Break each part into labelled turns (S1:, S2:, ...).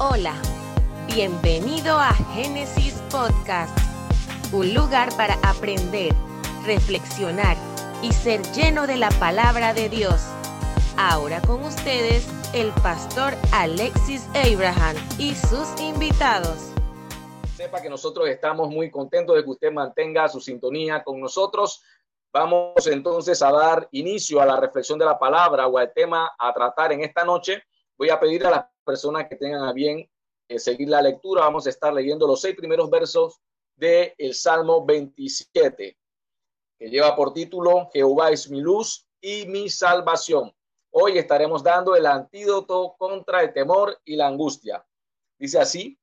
S1: Hola, bienvenido a Génesis Podcast, un lugar para aprender, reflexionar y ser lleno de la palabra de Dios. Ahora con ustedes el pastor Alexis Abraham y sus invitados.
S2: Sepa que nosotros estamos muy contentos de que usted mantenga su sintonía con nosotros. Vamos entonces a dar inicio a la reflexión de la palabra o al tema a tratar en esta noche. Voy a pedir a las personas que tengan a bien eh, seguir la lectura. Vamos a estar leyendo los seis primeros versos del el Salmo 27, que lleva por título Jehová es mi luz y mi salvación. Hoy estaremos dando el antídoto contra el temor y la angustia. Dice así,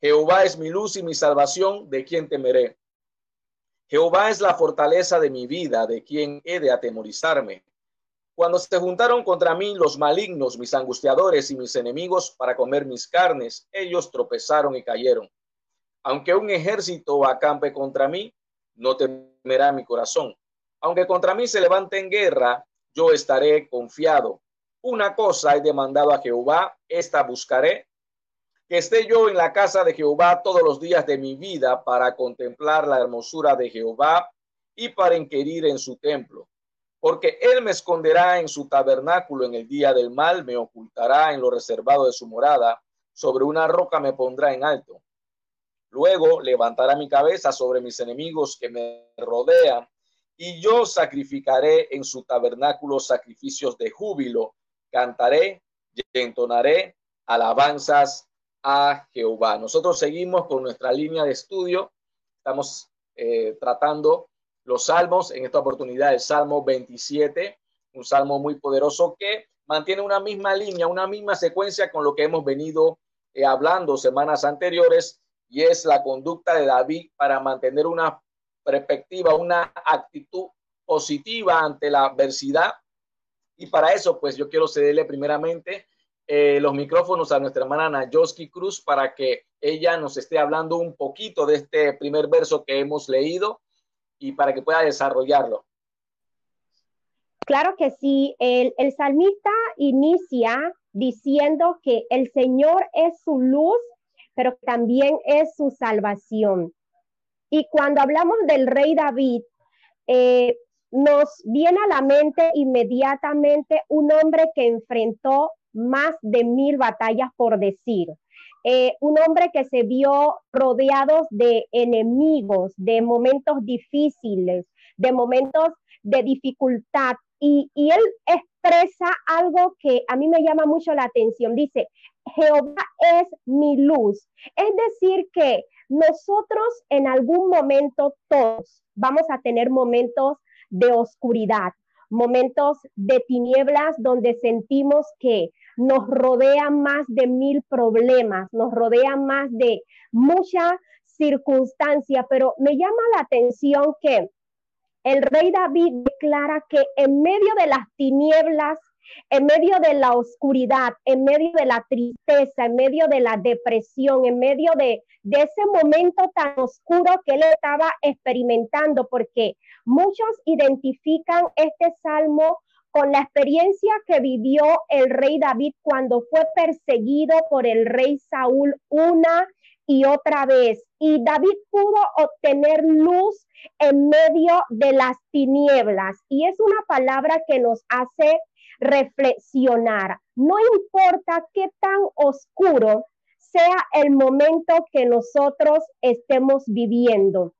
S2: Jehová es mi luz y mi salvación, ¿de quien temeré? Jehová es la fortaleza de mi vida, ¿de quien he de atemorizarme? Cuando se juntaron contra mí los malignos, mis angustiadores y mis enemigos para comer mis carnes, ellos tropezaron y cayeron. Aunque un ejército acampe contra mí, no temerá mi corazón. Aunque contra mí se levante en guerra, yo estaré confiado. Una cosa he demandado a Jehová, esta buscaré, que esté yo en la casa de Jehová todos los días de mi vida para contemplar la hermosura de Jehová y para inquirir en su templo porque él me esconderá en su tabernáculo en el día del mal, me ocultará en lo reservado de su morada, sobre una roca me pondrá en alto. Luego levantará mi cabeza sobre mis enemigos que me rodean, y yo sacrificaré en su tabernáculo sacrificios de júbilo, cantaré y entonaré alabanzas a Jehová. Nosotros seguimos con nuestra línea de estudio, estamos eh, tratando los salmos, en esta oportunidad el Salmo 27, un salmo muy poderoso que mantiene una misma línea, una misma secuencia con lo que hemos venido eh, hablando semanas anteriores y es la conducta de David para mantener una perspectiva, una actitud positiva ante la adversidad. Y para eso, pues yo quiero cederle primeramente eh, los micrófonos a nuestra hermana Nayoski Cruz para que ella nos esté hablando un poquito de este primer verso que hemos leído y para que pueda desarrollarlo.
S3: Claro que sí, el, salmista inicia diciendo que el Señor es su luz, pero también es su salvación. Y cuando hablamos del rey David, eh, nos viene a la mente inmediatamente un hombre que enfrentó más de mil batallas por decir. Eh, un hombre que se vio rodeado de enemigos, de momentos difíciles, de momentos de dificultad. Y, y él expresa algo que a mí me llama mucho la atención. Dice, Jehová es mi luz. Es decir, que nosotros en algún momento todos vamos a tener momentos de oscuridad, momentos de tinieblas donde sentimos que nos rodean más de mil problemas, nos rodean más de muchas circunstancias, pero me llama la atención que el rey David declara que en medio de las tinieblas, en medio de la oscuridad, en medio de la tristeza, en medio de la depresión, en medio de, de ese momento tan oscuro que él estaba experimentando, porque muchos identifican este salmo con la experiencia que vivió el rey David cuando fue perseguido por el rey Saúl una y otra vez. Y David pudo obtener luz en medio de las tinieblas. Y es una palabra que nos hace reflexionar. No importa qué tan oscuro sea el momento que nosotros estemos viviendo.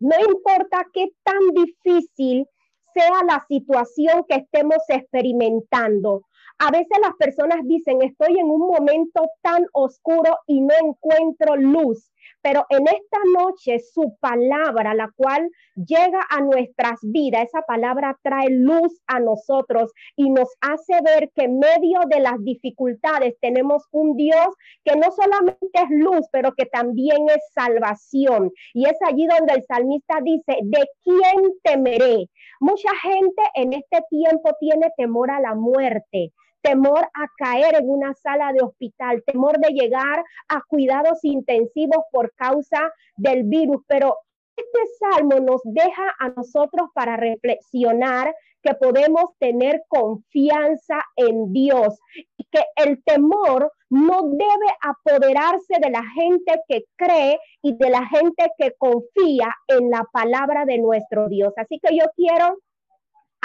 S3: No importa qué tan difícil sea la situación que estemos experimentando. A veces las personas dicen, estoy en un momento tan oscuro y no encuentro luz. Pero en esta noche su palabra, la cual llega a nuestras vidas, esa palabra trae luz a nosotros y nos hace ver que en medio de las dificultades tenemos un Dios que no solamente es luz, pero que también es salvación. Y es allí donde el salmista dice, ¿de quién temeré? Mucha gente en este tiempo tiene temor a la muerte temor a caer en una sala de hospital, temor de llegar a cuidados intensivos por causa del virus, pero este salmo nos deja a nosotros para reflexionar que podemos tener confianza en Dios y porque el temor no debe apoderarse de la gente que cree y de la gente que confía en la palabra de nuestro Dios. Así que yo quiero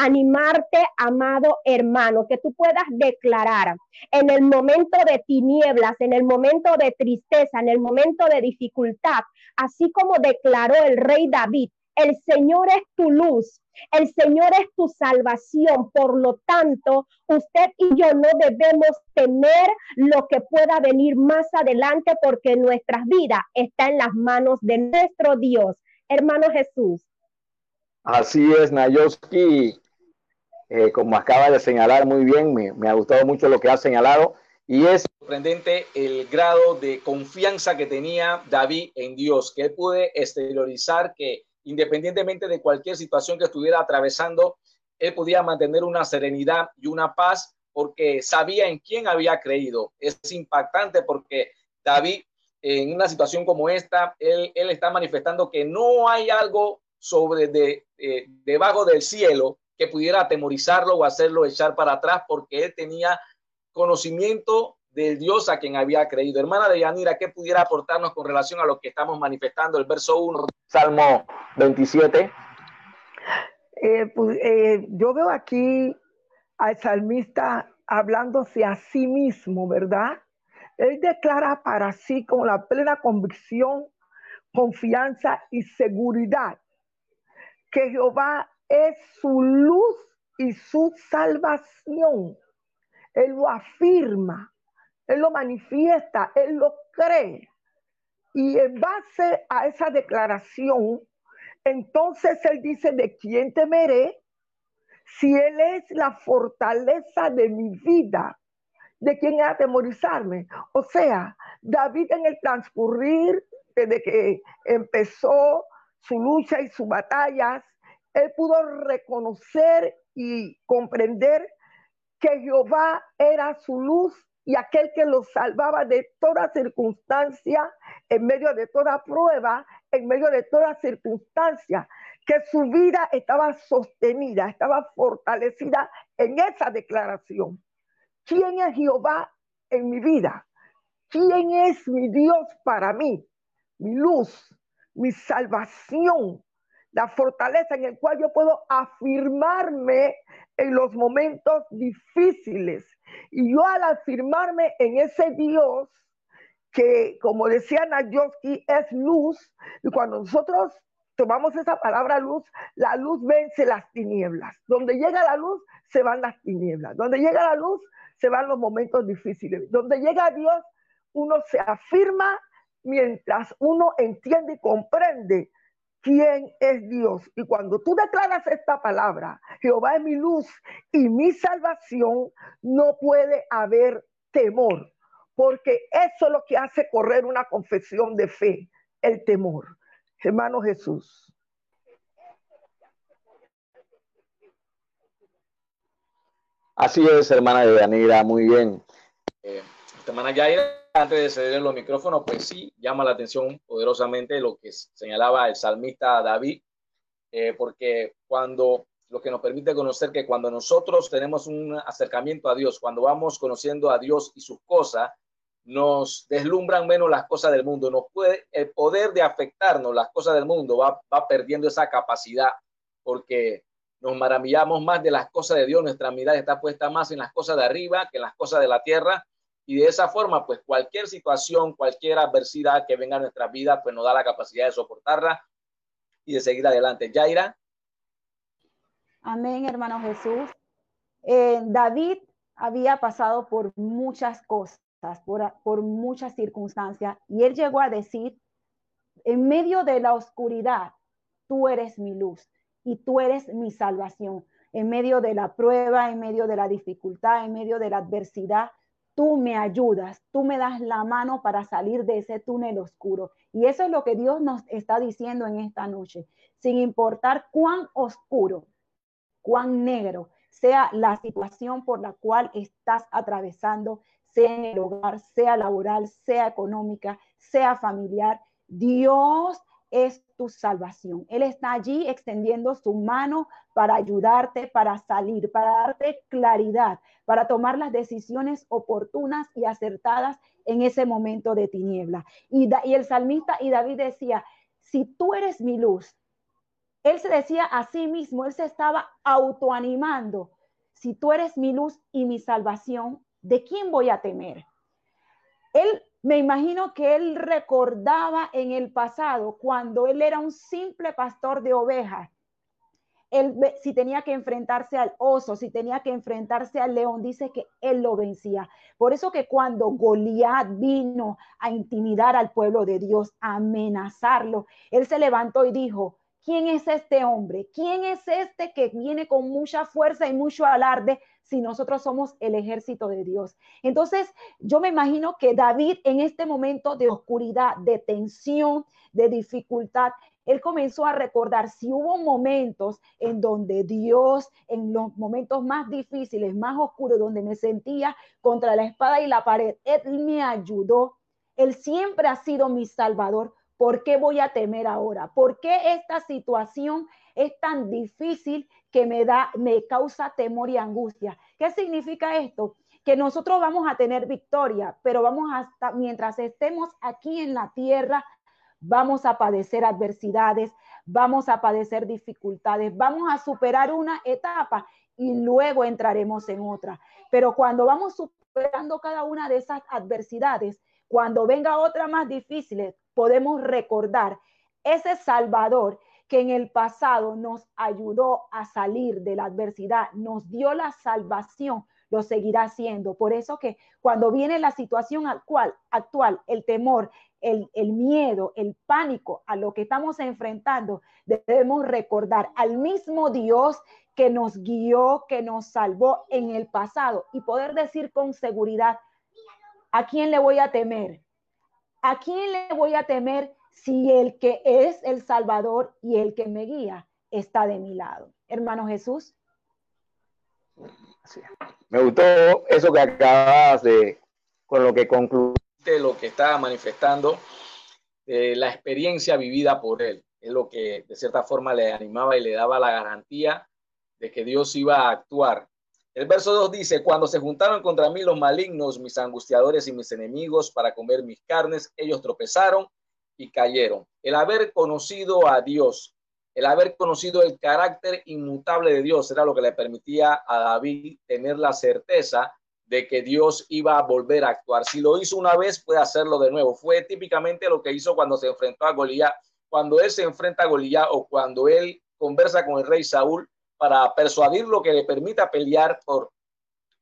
S3: animarte, amado hermano, que tú puedas declarar en el momento de tinieblas, en el momento de tristeza, en el momento de dificultad, así como declaró el rey David, el Señor es tu luz, el Señor es tu salvación. Por lo tanto, usted y yo no debemos temer lo que pueda venir más adelante porque nuestra vida está en las manos de nuestro Dios. Hermano Jesús.
S2: Así es, Nayoski. Eh, como acaba de señalar muy bien, me, ha gustado mucho lo que ha señalado. Y es sorprendente el grado de confianza que tenía David en Dios, que él pude exteriorizar que independientemente de cualquier situación que estuviera atravesando, él podía mantener una serenidad y una paz porque sabía en quién había creído. Es impactante porque David, en una situación como esta, él, está manifestando que no hay algo sobre de, eh, debajo del cielo que pudiera atemorizarlo o hacerlo echar para atrás porque él tenía conocimiento del Dios a quien había creído. Hermana de Yanira, ¿qué pudiera aportarnos con relación a lo que estamos manifestando? El verso 1, Salmo 27.
S4: Eh, pues, eh, yo veo aquí al salmista hablándose a sí mismo, ¿verdad? Él declara para sí con la plena convicción, confianza y seguridad que Jehová es su luz y su salvación. Él lo afirma él lo manifiesta, Él lo cree. Y en base a esa declaración, entonces Él dice, ¿de quién temeré? Si Él es la fortaleza de mi vida, ¿de quién atemorizarme? O sea, David en el transcurrir, desde que empezó su lucha y sus batallas, él pudo reconocer y comprender que Jehová era su luz y aquel que los salvaba de toda circunstancia, en medio de toda prueba, en medio de toda circunstancia, que su vida estaba sostenida, estaba fortalecida en esa declaración. ¿Quién es Jehová en mi vida? ¿Quién es mi Dios para mí? Mi luz, mi salvación, la fortaleza en el cual yo puedo afirmarme en los momentos difíciles. Y yo al afirmarme en ese Dios, que como decía Nayoski, es luz, y cuando nosotros tomamos esa palabra luz, la luz vence las tinieblas. Donde llega la luz, se van las tinieblas. Donde llega la luz, se van los momentos difíciles. Donde llega Dios, uno se afirma mientras uno entiende y comprende quién es Dios. Y cuando tú declaras esta palabra, Jehová es mi luz y mi salvación, no puede haber temor, porque eso es lo que hace correr una confesión de fe, el temor. Hermano Jesús.
S2: Así es, hermana de Danira, muy bien. Eh, hermana Yaira antes de ceder los micrófonos, pues sí, llama la atención poderosamente lo que señalaba el salmista David, eh, porque cuando lo que nos permite conocer que cuando nosotros tenemos un acercamiento a Dios, cuando vamos conociendo a Dios y sus cosas, nos deslumbran menos las cosas del mundo, nos puede, el poder de afectarnos las cosas del mundo va, va perdiendo esa capacidad, porque nos maravillamos más de las cosas de Dios, nuestra mirada está puesta más en las cosas de arriba que en las cosas de la tierra, y de esa forma, pues cualquier situación, cualquier adversidad que venga a nuestra vida, pues nos da la capacidad de soportarla y de seguir adelante. Yaira.
S5: Amén, hermano Jesús. Eh, David había pasado por muchas cosas, por, por muchas circunstancias, y él llegó a decir, en medio de la oscuridad, tú eres mi luz y tú eres mi salvación. En medio de la prueba, en medio de la dificultad, en medio de la adversidad, tú me ayudas, tú me das la mano para salir de ese túnel oscuro. Y eso es lo que Dios nos está diciendo en esta noche, sin importar cuán oscuro, cuán negro sea la situación por la cual estás atravesando, sea en el hogar, sea laboral, sea económica, sea familiar. Dios es tu salvación. Él está allí extendiendo su mano para ayudarte, para salir, para darte claridad, para tomar las decisiones oportunas y acertadas en ese momento de tiniebla. Y, el salmista y David decía, si tú eres mi luz, él se decía a sí mismo, él se estaba autoanimando, si tú eres mi luz y mi salvación, ¿de quién voy a temer? Él me imagino que él recordaba en el pasado cuando él era un simple pastor de ovejas. Si tenía que enfrentarse al oso, si tenía que enfrentarse al león, dice que él lo vencía. Por eso que cuando Goliat vino a intimidar al pueblo de Dios, a amenazarlo, él se levantó y dijo, ¿quién es este hombre? ¿Quién es este que viene con mucha fuerza y mucho alarde si nosotros somos el ejército de Dios? Entonces, yo me imagino que David en este momento de oscuridad, de tensión, de dificultad, él comenzó a recordar si hubo momentos en donde Dios, en los momentos más difíciles, más oscuros, donde me sentía contra la espada y la pared, Él me ayudó. Él siempre ha sido mi salvador. ¿Por qué voy a temer ahora? ¿Por qué esta situación es tan difícil que me da, me causa temor y angustia? ¿Qué significa esto? Que nosotros vamos a tener victoria, pero vamos hasta mientras estemos aquí en la tierra, vamos a padecer adversidades, vamos a padecer dificultades, vamos a superar una etapa y luego entraremos en otra. Pero cuando vamos superando cada una de esas adversidades, cuando venga otra más difícil, podemos recordar ese Salvador que en el pasado nos ayudó a salir de la adversidad, nos dio la salvación, lo seguirá haciendo. Por eso que cuando viene la situación actual, el temor, el, miedo, el pánico a lo que estamos enfrentando, debemos recordar al mismo Dios que nos guió, que nos salvó en el pasado y poder decir con seguridad, ¿a quién le voy a temer? ¿A quién le voy a temer si el que es el Salvador y el que me guía está de mi lado? Hermano Jesús.
S2: Me gustó eso que acabas de, con lo que concluiste, lo que estaba manifestando, la experiencia vivida por él. Es lo que de cierta forma le animaba y le daba la garantía de que Dios iba a actuar el verso 2 dice, cuando se juntaron contra mí los malignos, mis angustiadores y mis enemigos para comer mis carnes, ellos tropezaron y cayeron. El haber conocido a Dios, el haber conocido el carácter inmutable de Dios era lo que le permitía a David tener la certeza de que Dios iba a volver a actuar. Si lo hizo una vez, puede hacerlo de nuevo. Fue típicamente lo que hizo cuando se enfrentó a Goliat. Cuando él se enfrenta a Goliat o cuando él conversa con el rey Saúl, para persuadirlo que le permita pelear por,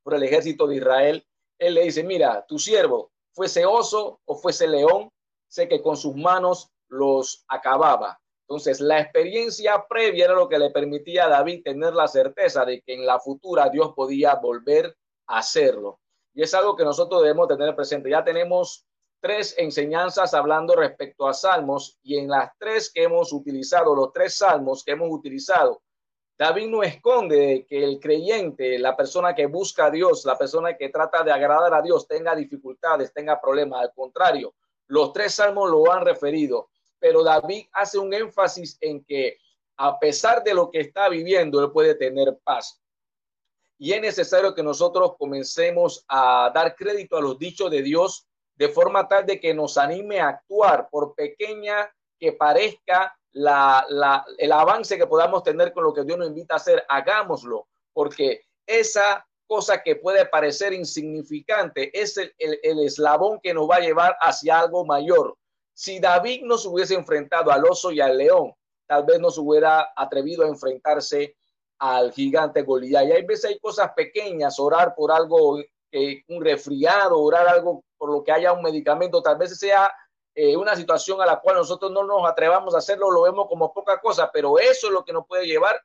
S2: por el ejército de Israel, él le dice, mira, tu siervo, fuese oso o fuese león, sé que con sus manos los acababa. Entonces, la experiencia previa era lo que le permitía a David tener la certeza de que en la futura Dios podía volver a hacerlo. Y es algo que nosotros debemos tener presente. Ya tenemos tres enseñanzas hablando respecto a salmos y en las tres que hemos utilizado, los tres salmos que hemos utilizado, David no esconde que el creyente, la persona que busca a Dios, la persona que trata de agradar a Dios, tenga dificultades, tenga problemas. Al contrario, los tres salmos lo han referido, pero David hace un énfasis en que a pesar de lo que está viviendo, él puede tener paz. Y es necesario que nosotros comencemos a dar crédito a los dichos de Dios de forma tal de que nos anime a actuar, por pequeña que parezca la, el avance que podamos tener con lo que Dios nos invita a hacer, hagámoslo, porque esa cosa que puede parecer insignificante es el, el, eslabón que nos va a llevar hacia algo mayor. Si David no se hubiese enfrentado al oso y al león, tal vez no se hubiera atrevido a enfrentarse al gigante Goliat. Y hay veces hay cosas pequeñas, orar por algo, eh, un resfriado, orar algo por lo que haya un medicamento, tal vez sea eh, una situación a la cual nosotros no nos atrevamos a hacerlo, lo vemos como poca cosa, pero eso es lo que nos puede llevar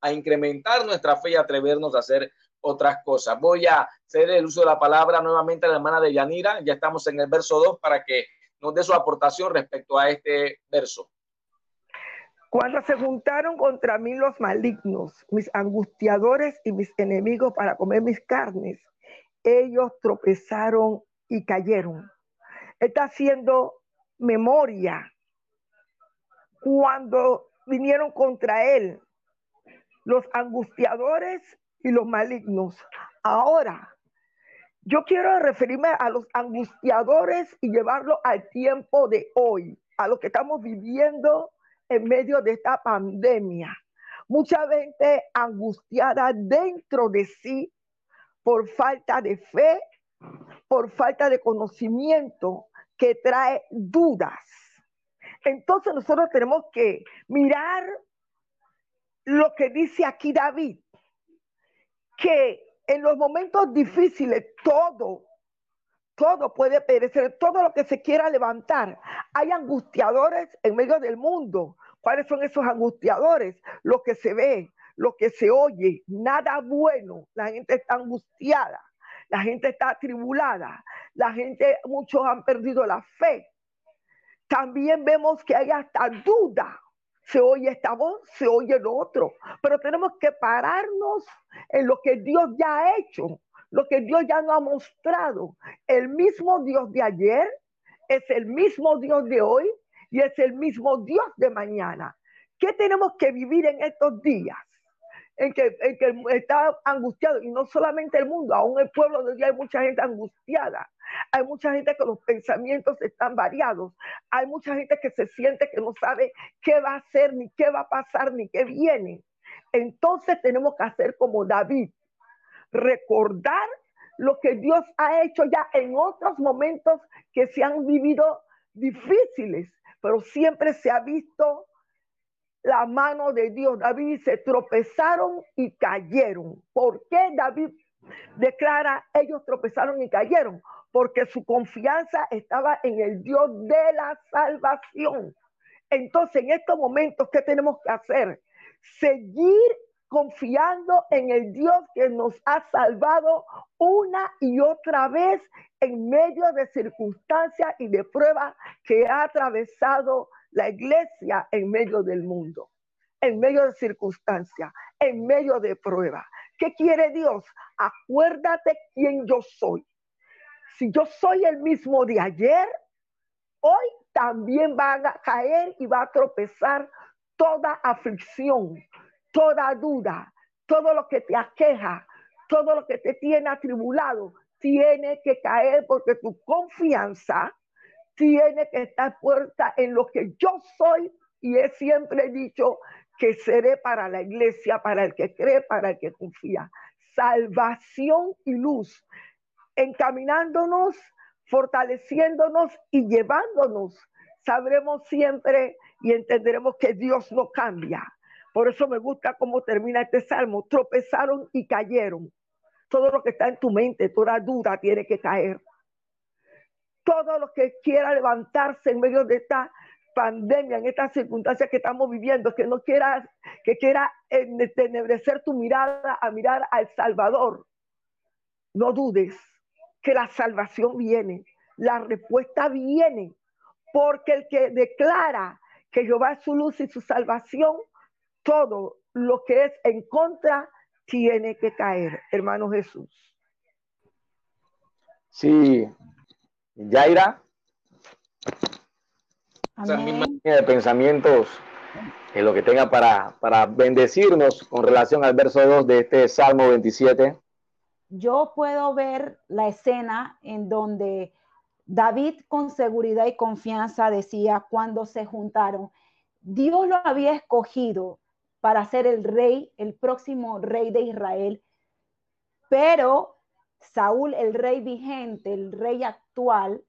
S2: a incrementar nuestra fe y atrevernos a hacer otras cosas. Voy a hacer el uso de la palabra nuevamente a la hermana de Yanira, ya estamos en el verso 2 para que nos dé su aportación respecto a este verso.
S4: Cuando se juntaron contra mí los malignos, mis angustiadores y mis enemigos para comer mis carnes, ellos tropezaron y cayeron está haciendo memoria cuando vinieron contra él los angustiadores y los malignos. Ahora, yo quiero referirme a los angustiadores y llevarlo al tiempo de hoy, a lo que estamos viviendo en medio de esta pandemia. Mucha gente angustiada dentro de sí por falta de fe, por falta de conocimiento que trae dudas. Entonces nosotros tenemos que mirar lo que dice aquí David, que en los momentos difíciles todo, todo puede perecer, todo lo que se quiera levantar. Hay angustiadores en medio del mundo. ¿Cuáles son esos angustiadores? Lo que se ve, lo que se oye, nada bueno. La gente está angustiada, la gente está atribulada, la gente, muchos han perdido la fe. También vemos que hay hasta duda se oye esta voz, se oye lo otro, pero tenemos que pararnos en lo que Dios ya ha hecho, lo que Dios ya nos ha mostrado. El mismo Dios de ayer es el mismo Dios de hoy y es el mismo Dios de mañana. ¿Qué tenemos que vivir en estos días? En que, en que está angustiado, y no solamente el mundo, aún el pueblo de Dios hay mucha gente angustiada. Hay mucha gente que los pensamientos están variados. Hay mucha gente que se siente que no sabe qué va a hacer, ni qué va a pasar, ni qué viene. Entonces tenemos que hacer como David, recordar lo que Dios ha hecho ya en otros momentos que se han vivido difíciles, pero siempre se ha visto la mano de Dios. David se tropezaron y cayeron. ¿Por qué David declara ellos tropezaron y cayeron? porque su confianza estaba en el Dios de la salvación. Entonces, en estos momentos, ¿qué tenemos que hacer? Seguir confiando en el Dios que nos ha salvado una y otra vez en medio de circunstancias y de pruebas que ha atravesado la iglesia en medio del mundo, en medio de circunstancias, en medio de pruebas. ¿Qué quiere Dios? Acuérdate quién yo soy si yo soy el mismo de ayer, hoy también va a caer y va a tropezar toda aflicción, toda duda, todo lo que te aqueja, todo lo que te tiene atribulado, tiene que caer porque tu confianza tiene que estar puesta en lo que yo soy y he siempre dicho que seré para la iglesia, para el que cree, para el que confía. Salvación y luz encaminándonos, fortaleciéndonos y llevándonos. Sabremos siempre y entenderemos que Dios no cambia. Por eso me gusta cómo termina este salmo. Tropezaron y cayeron. Todo lo que está en tu mente, toda duda tiene que caer. Todo lo que quiera levantarse en medio de esta pandemia, en estas circunstancias que estamos viviendo, que no quiera, que quiera entenebrecer tu mirada a mirar al Salvador. No dudes, que la salvación viene, la respuesta viene, porque el que declara que Jehová es su luz y su salvación, todo lo que es en contra tiene que caer, hermano Jesús.
S2: Sí, Yaira. Esa misma línea de pensamientos en lo que tenga para, para bendecirnos con relación al verso 2 de este Salmo 27
S5: yo puedo ver la escena en donde David con seguridad y confianza decía cuando se juntaron, Dios lo había escogido para ser el rey, el próximo rey de Israel, pero Saúl, el rey vigente, el rey actual,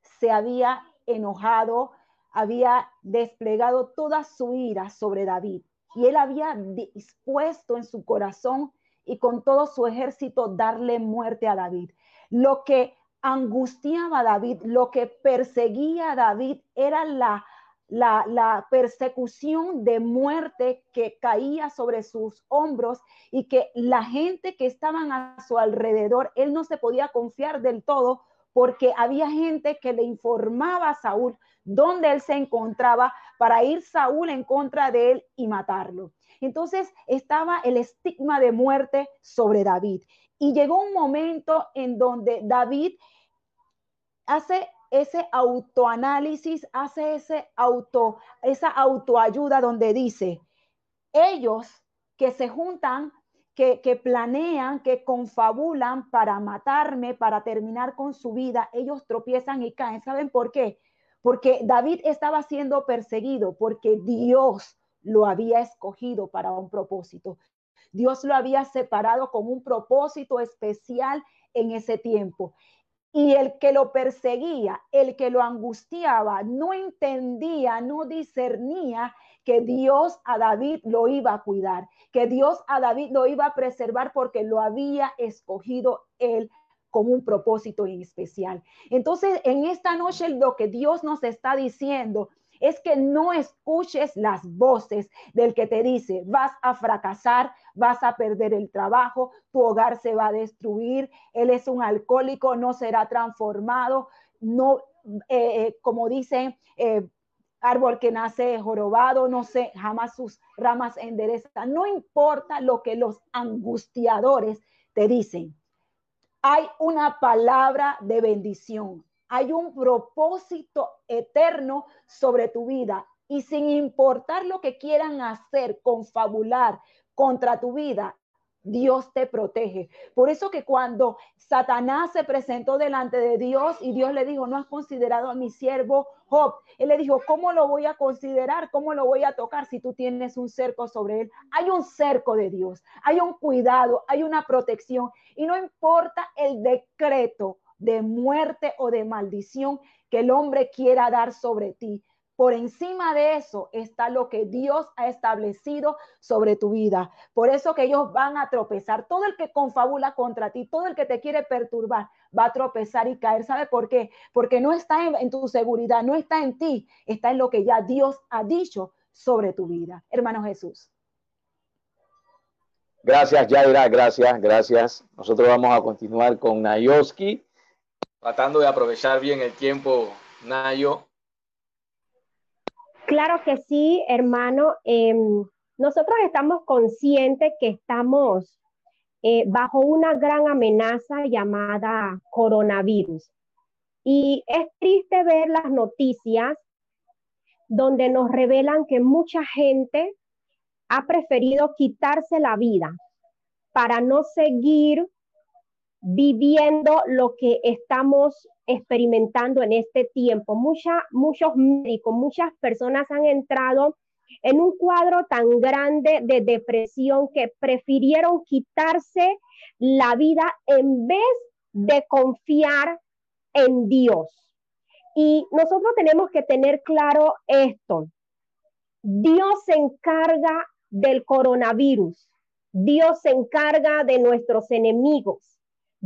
S5: se había enojado, había desplegado toda su ira sobre David y él había dispuesto en su corazón y con todo su ejército darle muerte a David. Lo que angustiaba a David, lo que perseguía a David era la, la, persecución de muerte que caía sobre sus hombros y que la gente que estaban a su alrededor, él no se podía confiar del todo porque había gente que le informaba a Saúl dónde él se encontraba para ir Saúl en contra de él y matarlo. Entonces estaba el estigma de muerte sobre David. Y llegó un momento en donde David hace ese autoanálisis, hace ese auto, esa autoayuda donde dice, ellos que se juntan, que, que planean, que confabulan para matarme, para terminar con su vida, ellos tropiezan y caen. ¿Saben por qué? Porque David estaba siendo perseguido, porque Dios lo había escogido para un propósito. Dios lo había separado con un propósito especial en ese tiempo. Y el que lo perseguía, el que lo angustiaba, no entendía, no discernía que Dios a David lo iba a cuidar, que Dios a David lo iba a preservar porque lo había escogido él con un propósito en especial. Entonces, en esta noche lo que Dios nos está diciendo es que no escuches las voces del que te dice, vas a fracasar, vas a perder el trabajo, tu hogar se va a destruir, él es un alcohólico, no será transformado, no, eh, eh, como dicen, eh, árbol que nace jorobado, no sé, jamás sus ramas enderezan. No importa lo que los angustiadores te dicen. Hay una palabra de bendición hay un propósito eterno sobre tu vida. Y sin importar lo que quieran hacer, confabular contra tu vida, Dios te protege. Por eso que cuando Satanás se presentó delante de Dios y Dios le dijo, no has considerado a mi siervo Job, él le dijo, ¿cómo lo voy a considerar? ¿Cómo lo voy a tocar si tú tienes un cerco sobre él? Hay un cerco de Dios, hay un cuidado, hay una protección y no importa el decreto de muerte o de maldición que el hombre quiera dar sobre ti. Por encima de eso está lo que Dios ha establecido sobre tu vida. Por eso que ellos van a tropezar. Todo el que confabula contra ti, todo el que te quiere perturbar, va a tropezar y caer. ¿Sabe por qué? Porque no está en, tu seguridad, no está en ti, está en lo que ya Dios ha dicho sobre tu vida. Hermano Jesús.
S2: Gracias, Yaira, gracias, gracias. Nosotros vamos a continuar con Nayoski tratando de aprovechar bien el tiempo, Nayo.
S3: Claro que sí, hermano. Em, nosotros estamos conscientes que estamos eh, bajo una gran amenaza llamada coronavirus. Y es triste ver las noticias donde nos revelan que mucha gente ha preferido quitarse la vida para no seguir viviendo lo que estamos experimentando en este tiempo. muchos médicos, muchas personas han entrado en un cuadro tan grande de depresión que prefirieron quitarse la vida en vez de confiar en Dios. Y nosotros tenemos que tener claro esto. Dios se encarga del coronavirus. Dios se encarga de nuestros enemigos.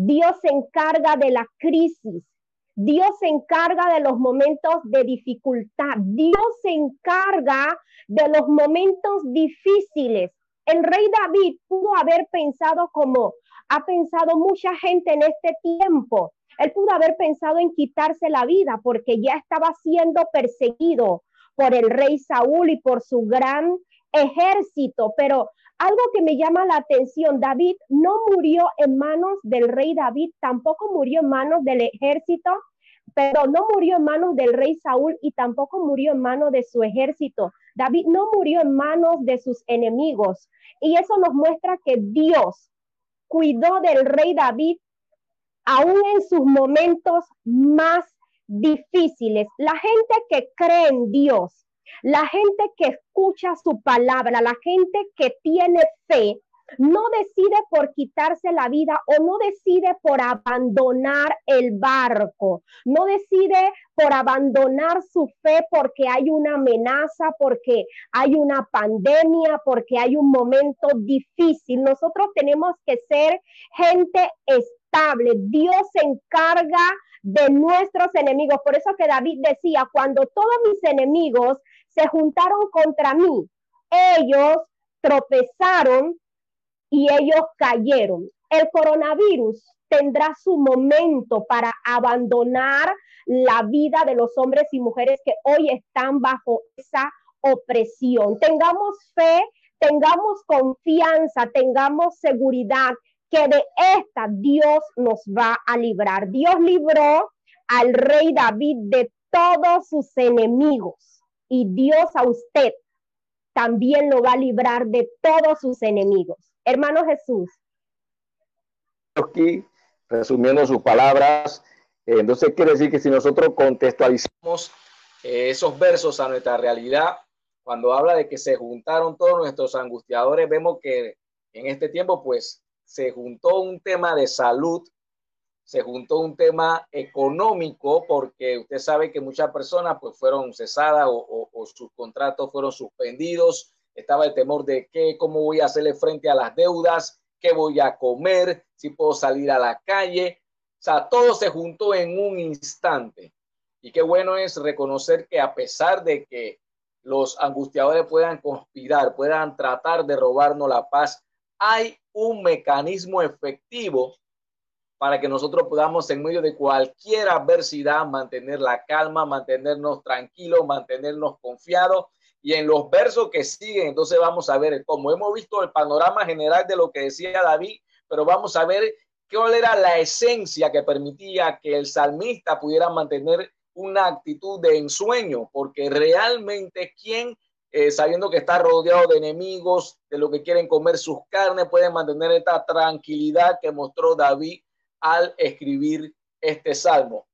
S3: Dios se encarga de la crisis. Dios se encarga de los momentos de dificultad. Dios se encarga de los momentos difíciles. El rey David pudo haber pensado como ha pensado mucha gente en este tiempo. Él pudo haber pensado en quitarse la vida porque ya estaba siendo perseguido por el rey Saúl y por su gran ejército, pero algo que me llama la atención, David no murió en manos del rey David, tampoco murió en manos del ejército, pero no murió en manos del rey Saúl y tampoco murió en manos de su ejército. David no murió en manos de sus enemigos. Y eso nos muestra que Dios cuidó del rey David aún en sus momentos más difíciles. La gente que cree en Dios, la gente que escucha su palabra, la gente que tiene fe, no decide por quitarse la vida o no decide por abandonar el barco, no decide por abandonar su fe porque hay una amenaza, porque hay una pandemia, porque hay un momento difícil. Nosotros tenemos que ser gente estable. Dios se encarga de nuestros enemigos. Por eso que David decía, cuando todos mis enemigos se juntaron contra mí. Ellos tropezaron y ellos cayeron. El coronavirus tendrá su momento para abandonar la vida de los hombres y mujeres que hoy están bajo esa opresión. Tengamos fe, tengamos confianza, tengamos seguridad que de esta Dios nos va a librar. Dios libró al rey David de todos sus enemigos y Dios a usted también lo va a librar de todos sus enemigos. Hermano Jesús.
S2: Aquí, resumiendo sus palabras, eh, entonces quiere decir que si nosotros contextualizamos eh, esos versos a nuestra realidad, cuando habla de que se juntaron todos nuestros angustiadores, vemos que en este tiempo pues se juntó un tema de salud, se juntó un tema económico, porque usted sabe que muchas personas pues fueron cesadas o, sus contratos fueron suspendidos, estaba el temor de qué, cómo voy a hacerle frente a las deudas, qué voy a comer, si puedo salir a la calle. O sea, todo se juntó en un instante. Y qué bueno es reconocer que a pesar de que los angustiadores puedan conspirar, puedan tratar de robarnos la paz, hay un mecanismo efectivo para que nosotros podamos en medio de cualquier adversidad mantener la calma, mantenernos tranquilos, mantenernos confiados. Y en los versos que siguen, entonces vamos a ver, como hemos visto el panorama general de lo que decía David, pero vamos a ver cuál era la esencia que permitía que el salmista pudiera mantener una actitud de ensueño, porque realmente quien, eh, sabiendo que está rodeado de enemigos, de lo que quieren comer sus carnes, puede mantener esta tranquilidad que mostró David al escribir este salmo.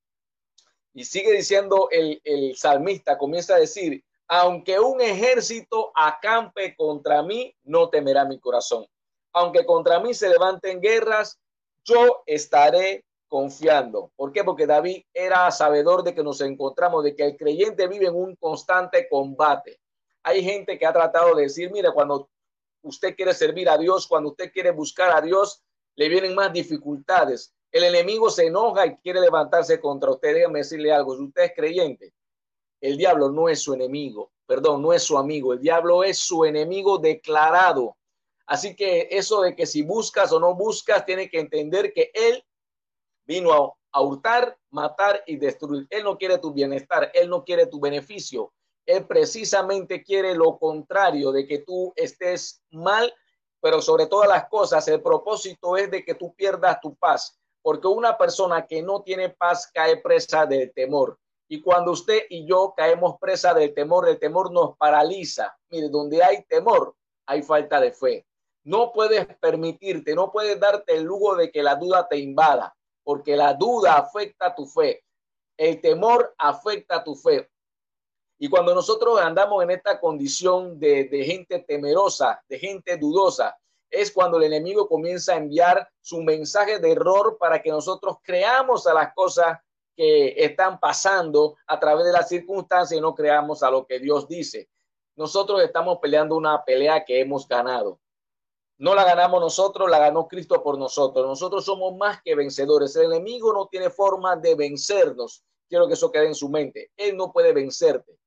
S2: Y sigue diciendo el, el salmista, comienza a decir, aunque un ejército acampe contra mí, no temerá mi corazón. Aunque contra mí se levanten guerras, yo estaré confiando. ¿Por qué? Porque David era sabedor de que nos encontramos, de que el creyente vive en un constante combate. Hay gente que ha tratado de decir, mire, cuando usted quiere servir a Dios, cuando usted quiere buscar a Dios, le vienen más dificultades. El enemigo se enoja y quiere levantarse contra usted. Déjame decirle algo, si usted es creyente, el diablo no es su enemigo, perdón, no es su amigo, el diablo es su enemigo declarado. Así que eso de que si buscas o no buscas, tiene que entender que él vino a, hurtar, matar y destruir. Él no quiere tu bienestar, él no quiere tu beneficio. Él precisamente quiere lo contrario, de que tú estés mal, pero sobre todas las cosas, el propósito es de que tú pierdas tu paz, porque una persona que no tiene paz cae presa del temor. Y cuando usted y yo caemos presa del temor, el temor nos paraliza. Mire, donde hay temor, hay falta de fe. No puedes permitirte, no puedes darte el lujo de que la duda te invada porque la duda afecta tu fe, el temor afecta tu fe. Y cuando nosotros andamos en esta condición de, gente temerosa, de gente dudosa, es cuando el enemigo comienza a enviar su mensaje de error para que nosotros creamos a las cosas que están pasando a través de las circunstancias y no creamos a lo que Dios dice. Nosotros estamos peleando una pelea que hemos ganado. No la ganamos nosotros, la ganó Cristo por nosotros. Nosotros somos más que vencedores. El enemigo no tiene forma de vencernos. Quiero que eso quede en su mente. Él no puede vencerte.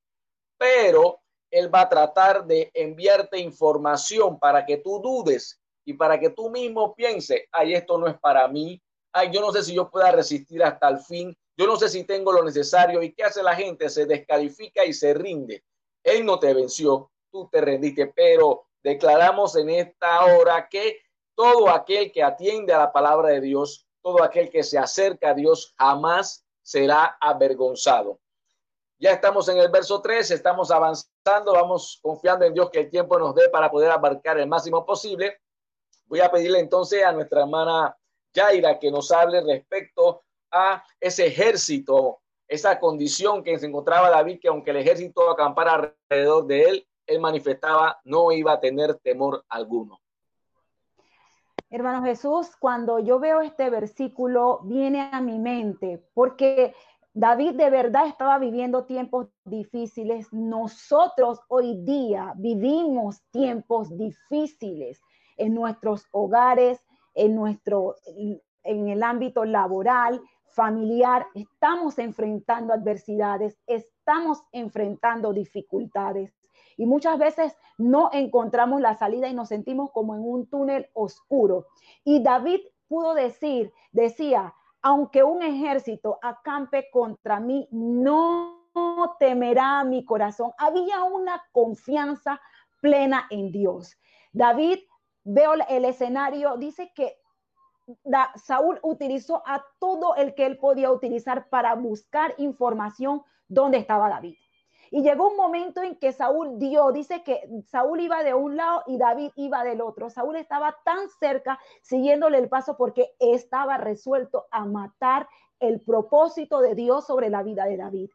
S2: Pero él va a tratar de enviarte información para que tú dudes y para que tú mismo pienses, ay, esto no es para mí. Ay, yo no sé si yo pueda resistir hasta el fin. Yo no sé si tengo lo necesario. ¿Y qué hace la gente? Se descalifica y se rinde. Él no te venció, tú te rendiste, pero declaramos en esta hora que todo aquel que atiende a la palabra de Dios, todo aquel que se acerca a Dios, jamás será avergonzado. Ya estamos en el verso 3, estamos avanzando, vamos confiando en Dios que el tiempo nos dé para poder abarcar el máximo posible. Voy a pedirle entonces a nuestra hermana Yaira que nos hable respecto a ese ejército, esa condición que se encontraba David, que aunque el ejército acampara alrededor de él, él manifestaba no iba a tener temor alguno.
S5: Hermano Jesús, cuando yo veo este versículo, viene a mi mente, porque David de verdad estaba viviendo tiempos difíciles. Nosotros hoy día vivimos tiempos difíciles en nuestros hogares, en nuestro en el ámbito laboral, familiar, estamos enfrentando adversidades, estamos enfrentando dificultades y muchas veces no encontramos la salida y nos sentimos como en un túnel oscuro. Y David pudo decir, decía, aunque un ejército acampe contra mí, no temerá mi corazón. Había una confianza plena en Dios. David, veo el escenario, dice que Saúl utilizó a todo el que él podía utilizar para buscar información dónde estaba David. Y llegó un momento en que Saúl dio, dice que Saúl iba de un lado y David iba del otro. Saúl estaba tan cerca siguiéndole el paso porque estaba resuelto a matar el propósito de Dios sobre la vida de David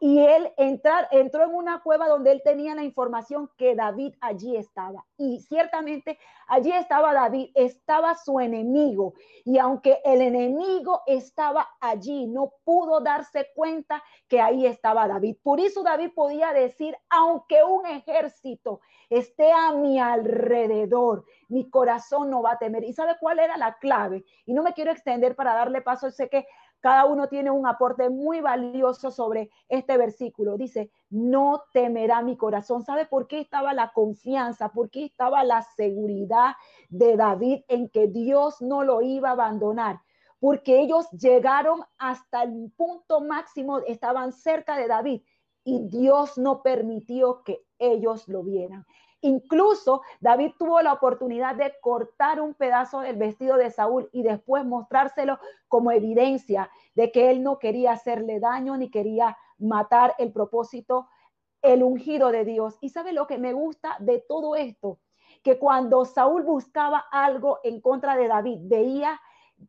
S5: y él entrar, entró en una cueva donde él tenía la información que David allí estaba. Y ciertamente allí estaba David, estaba su enemigo. Y aunque el enemigo estaba allí, no pudo darse cuenta que ahí estaba David. Por eso David podía decir, aunque un ejército esté a mi alrededor, mi corazón no va a temer. ¿Y sabe cuál era la clave? Y no me quiero extender para darle paso, sé que cada uno tiene un aporte muy valioso sobre este versículo. Dice, no temerá mi corazón. ¿Sabe por qué estaba la confianza? ¿Por qué estaba la seguridad de David en que Dios no lo iba a abandonar? Porque ellos llegaron hasta el punto máximo, estaban cerca de David y Dios no permitió que ellos lo vieran. Incluso David tuvo la oportunidad de cortar un pedazo del vestido de Saúl y después mostrárselo como evidencia de que él no quería hacerle daño ni quería matar el propósito, el ungido de Dios. Y sabe lo que me gusta de todo esto, que cuando Saúl buscaba algo en contra de David, veía,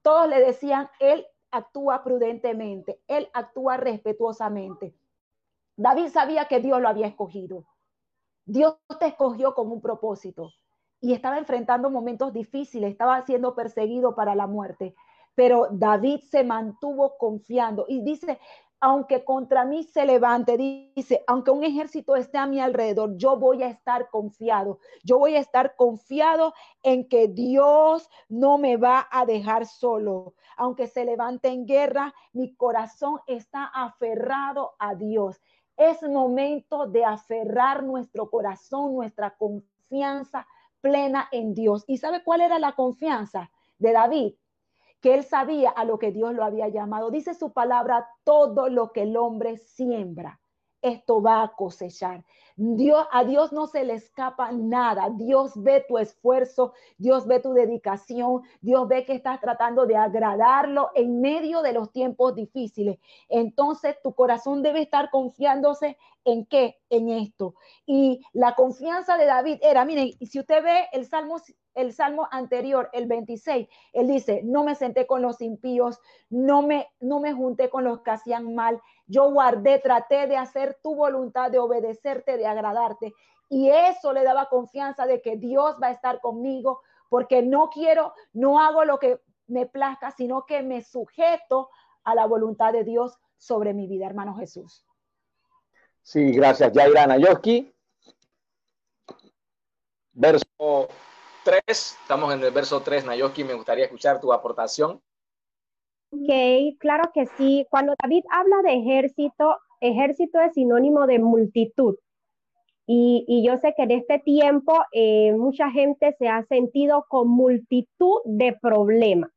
S5: todos le decían, él actúa prudentemente, él actúa respetuosamente. David sabía que Dios lo había escogido. Dios te escogió con un propósito y estaba enfrentando momentos difíciles, estaba siendo perseguido para la muerte, pero David se mantuvo confiando y dice, aunque contra mí se levante, dice, aunque un ejército esté a mi alrededor, yo voy a estar confiado, yo voy a estar confiado en que Dios no me va a dejar solo. Aunque se levante en guerra, mi corazón está aferrado a Dios. Es momento de aferrar nuestro corazón, nuestra confianza plena en Dios. ¿Y sabe cuál era la confianza de David? Que él sabía a lo que Dios lo había llamado. Dice su palabra, todo lo que el hombre siembra, esto va a cosechar. Dios, a Dios no se le escapa nada. Dios ve tu esfuerzo, Dios ve tu dedicación, Dios ve que estás tratando de agradarlo en medio de los tiempos difíciles. Entonces tu corazón debe estar confiándose en qué? En esto. Y la confianza de David era, miren, si usted ve el Salmo el salmo anterior, el 26, él dice, no me senté con los impíos, no me, no me junté con los que hacían mal, yo guardé, traté de hacer tu voluntad, de obedecerte, de agradarte. Y eso le daba confianza de que Dios va a estar conmigo, porque no quiero, no hago lo que me plazca, sino que me sujeto a la voluntad de Dios sobre mi vida, hermano Jesús.
S2: Sí, gracias, Yaira Nayoski. Verso 3, estamos en el verso 3, Nayoski, me gustaría escuchar tu aportación.
S3: Ok, claro que sí. Cuando David habla de ejército, ejército es sinónimo de multitud. Y, yo sé que en este tiempo eh, mucha gente se ha sentido con multitud de problemas.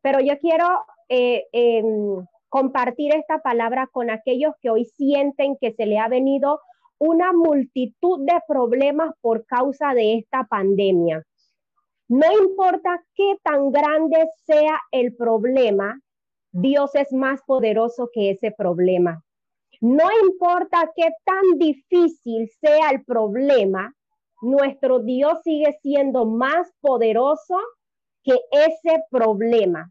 S3: Pero yo quiero eh, em, compartir esta palabra con aquellos que hoy sienten que se le ha venido una multitud de problemas por causa de esta pandemia. No importa qué tan grande sea el problema, Dios es más poderoso que ese problema. No importa qué tan difícil sea el problema, nuestro Dios sigue siendo más poderoso que ese problema.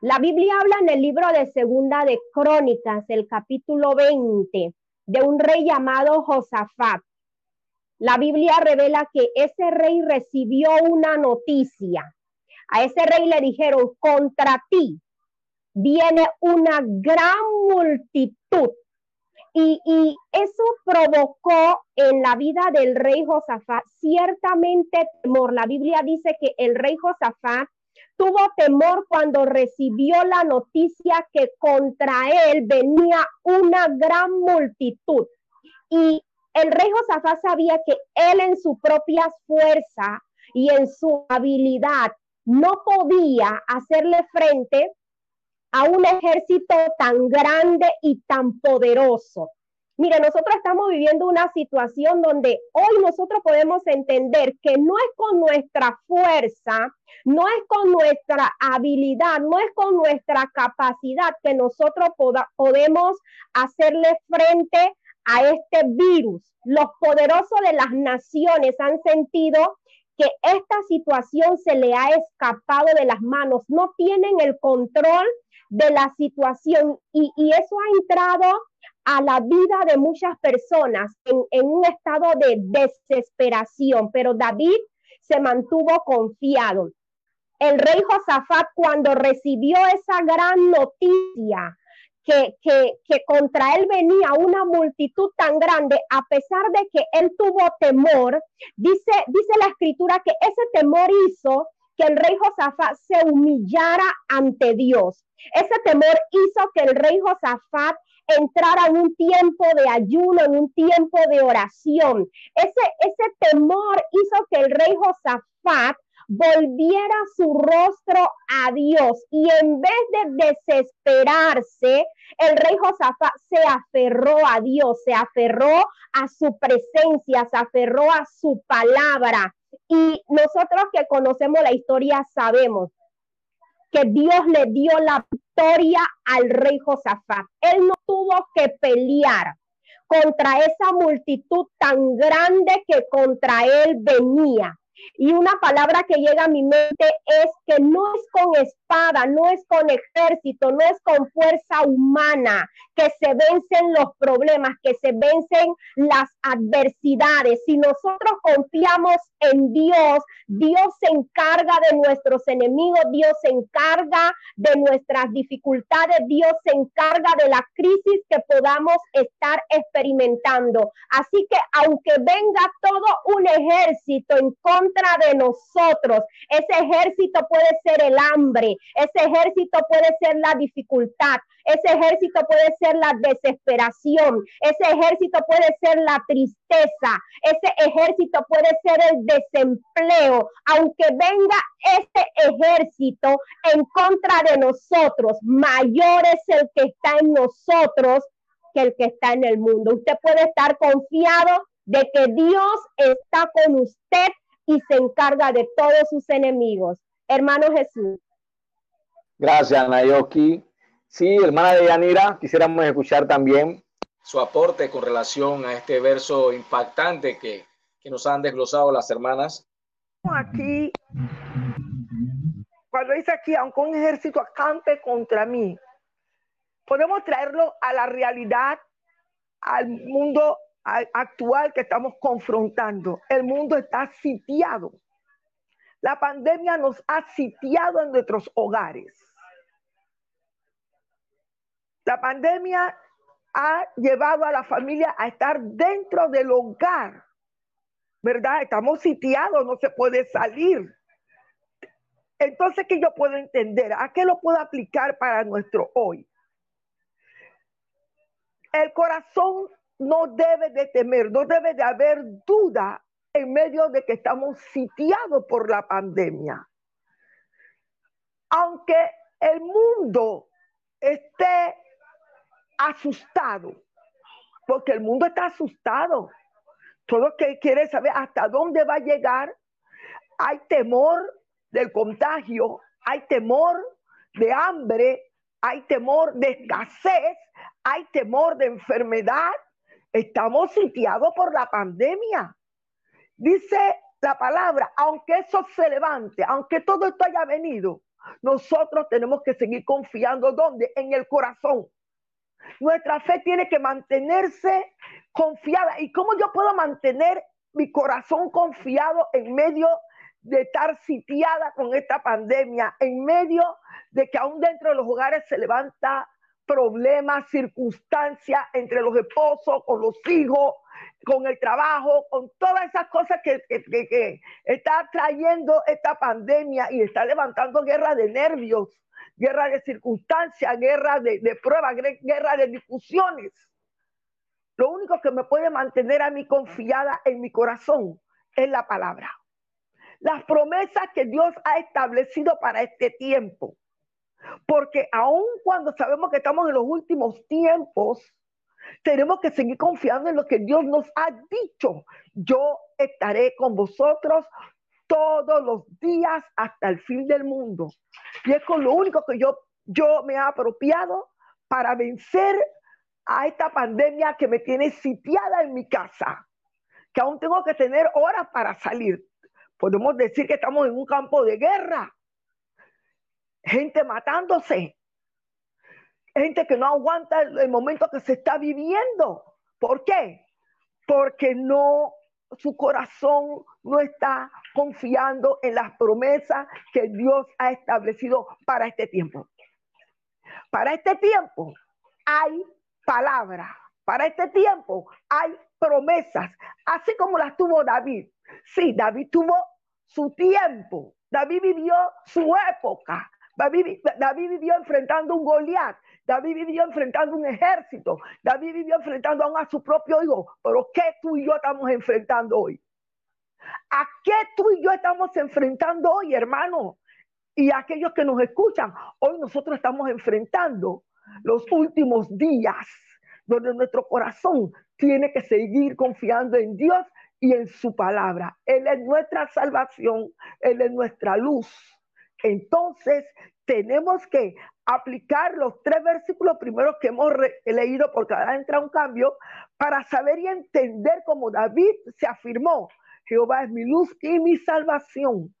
S3: La Biblia habla en el libro de Segunda de Crónicas, el capítulo 20, de un rey llamado Josafat. La Biblia revela que ese rey recibió una noticia. A ese rey le dijeron, contra ti viene una gran multitud. Y, eso provocó en la vida del rey Josafat ciertamente temor. La Biblia dice que el rey Josafat tuvo temor cuando recibió la noticia que contra él venía una gran multitud. Y el rey Josafat sabía que él en su propia fuerza y en su habilidad no podía hacerle frente a un ejército tan grande y tan poderoso. Mire, nosotros estamos viviendo una situación donde hoy nosotros podemos entender que no es con nuestra fuerza, no es con nuestra habilidad, no es con nuestra capacidad que nosotros podemos hacerle frente a este virus. Los poderosos de las naciones han sentido que esta situación se le ha escapado de las manos, no tienen el control de la situación y, eso ha entrado a la vida de muchas personas en, un estado de desesperación, pero David se mantuvo confiado. El rey Josafat cuando recibió esa gran noticia que, que, contra él venía una multitud tan grande, a pesar de que él tuvo temor, dice, dice la escritura que ese temor hizo que el rey Josafat se humillara ante Dios. Ese temor hizo que el rey Josafat entrara en un tiempo de ayuno, en un tiempo de oración. Ese, ese temor hizo que el rey Josafat volviera su rostro a Dios y en vez de desesperarse, el rey Josafat se aferró a Dios, se aferró a su presencia, se aferró a su palabra. Y nosotros que conocemos la historia sabemos que Dios le dio la victoria al rey Josafat. Él no tuvo que pelear contra esa multitud tan grande que contra él venía. Y una palabra que llega a mi mente es que no es con no es con ejército, no es con fuerza humana que se vencen los problemas, que se vencen las adversidades. Si nosotros confiamos en Dios, Dios se encarga de nuestros enemigos, Dios se encarga de nuestras dificultades, Dios se encarga de la crisis que podamos estar experimentando. Así que aunque venga todo un ejército en contra de nosotros, ese ejército puede ser el hambre, ese ejército puede ser la dificultad, ese ejército puede ser la desesperación, ese ejército puede ser la tristeza, ese ejército puede ser el desempleo, aunque venga ese ejército en contra de nosotros, mayor es el que está en nosotros que el que está en el mundo. Usted puede estar confiado de que Dios está con usted y se encarga de todos sus enemigos. Hermano Jesús.
S2: Gracias, Nayoki. Sí, hermana de Yanira, quisiéramos escuchar también su aporte con relación a este verso impactante que, que nos han desglosado las hermanas.
S4: Aquí, cuando dice aquí, aunque un ejército acampe contra mí, podemos traerlo a la realidad, al mundo actual que estamos confrontando. El mundo está sitiado. La pandemia nos ha sitiado en nuestros hogares. La pandemia ha llevado a la familia a estar dentro del hogar, ¿verdad? Estamos sitiados, no se puede salir. Entonces, ¿qué yo puedo entender? ¿A qué lo puedo aplicar para nuestro hoy? El corazón no debe de temer, no debe de haber duda en medio de que estamos sitiados por la pandemia. Aunque el mundo esté asustado, porque el mundo está asustado. Todo que quiere saber hasta dónde va a llegar. Hay temor del contagio, hay temor de hambre, hay temor de escasez, hay temor de enfermedad. Estamos sitiados por la pandemia. Dice la palabra, aunque eso se levante, aunque todo esto haya venido, nosotros tenemos que seguir confiando ¿dónde? En el corazón. Nuestra fe tiene que mantenerse confiada. ¿Y cómo yo puedo mantener mi corazón confiado en medio de estar sitiada con esta pandemia, en medio de que aún dentro de los hogares se levanta problemas, circunstancias entre los esposos, con los hijos, con el trabajo, con todas esas cosas que, está trayendo esta pandemia y está levantando guerra de nervios, guerra de circunstancias, guerra de, de pruebas, guerra de discusiones. Lo único que me puede mantener a mí confiada en mi corazón es la palabra. Las promesas que Dios ha establecido para este tiempo porque aun cuando sabemos que estamos en los últimos tiempos, Tenemos que seguir confiando en lo que Dios nos ha dicho. Yo estaré con vosotros todos los días hasta el fin del mundo. Y es con lo único que yo, yo me he apropiado para vencer a esta pandemia que me tiene sitiada en mi casa, que aún tengo que tener horas para salir. Podemos decir que estamos en un campo de guerra. Gente matándose. Gente que no aguanta el momento que se está viviendo. ¿Por qué? Porque no, su corazón no está confiando en las promesas que Dios ha establecido para este tiempo. Para este tiempo hay palabra. Para este tiempo hay promesas, así como las tuvo David. Sí, David tuvo su tiempo, David vivió su época, David, David vivió enfrentando un Goliat, David vivió enfrentando un ejército, David vivió enfrentando aún a su propio hijo. Pero ¿qué tú y yo estamos enfrentando hoy? ¿A qué tú y yo estamos enfrentando hoy, hermano? Y aquellos que nos escuchan, hoy nosotros estamos enfrentando los últimos días, donde nuestro corazón tiene que seguir confiando en Dios y en su palabra. Él es nuestra salvación, Él es nuestra luz. Entonces, tenemos que aplicar los tres versículos primeros que hemos leído, porque ahora entra un cambio, para saber y entender cómo David se afirmó, Jehová es mi luz y mi salvación,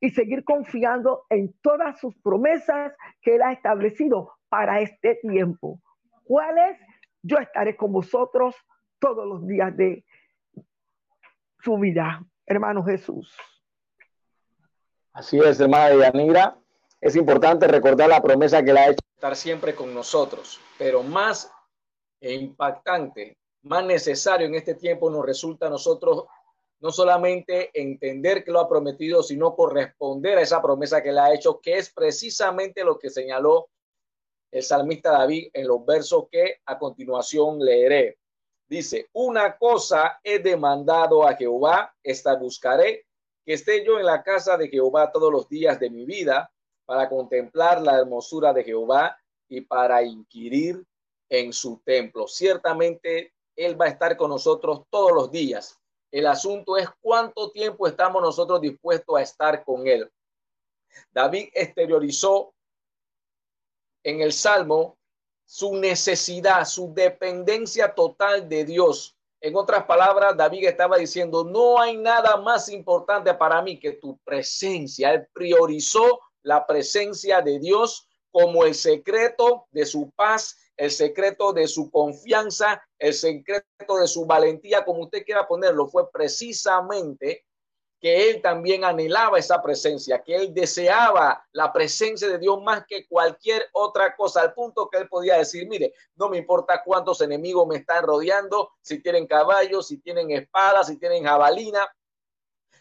S4: y seguir confiando en todas sus promesas que Él ha establecido para este tiempo. ¿Cuál es? Yo estaré con vosotros todos los días de su vida, hermano Jesús.
S2: Así es, hermana Yanira. Es importante recordar la promesa que le ha hecho estar siempre con nosotros, pero más impactante, más necesario en este tiempo nos resulta a nosotros no solamente entender que lo ha prometido, sino corresponder a esa promesa que le ha hecho, que es precisamente lo que señaló el salmista David en los versos que a continuación leeré. Dice, una cosa he demandado a Jehová, esta buscaré, que esté yo en la casa de Jehová todos los días de mi vida, para contemplar la hermosura de Jehová y para inquirir en su templo. Ciertamente Él va a estar con nosotros todos los días. El asunto es cuánto tiempo estamos nosotros dispuestos a estar con Él. David exteriorizó en el Salmo su necesidad, su dependencia total de Dios. En otras palabras, David estaba diciendo, no hay nada más importante para mí que tu presencia. Él priorizó la presencia de Dios como el secreto de su paz, el secreto de su confianza, el secreto de su valentía, como usted quiera ponerlo, fue precisamente que él también anhelaba esa presencia, que él deseaba la presencia de Dios más que cualquier otra cosa, al punto que él podía decir, mire, no me importa cuántos enemigos me están rodeando, si tienen caballos, si tienen espadas, si tienen jabalina,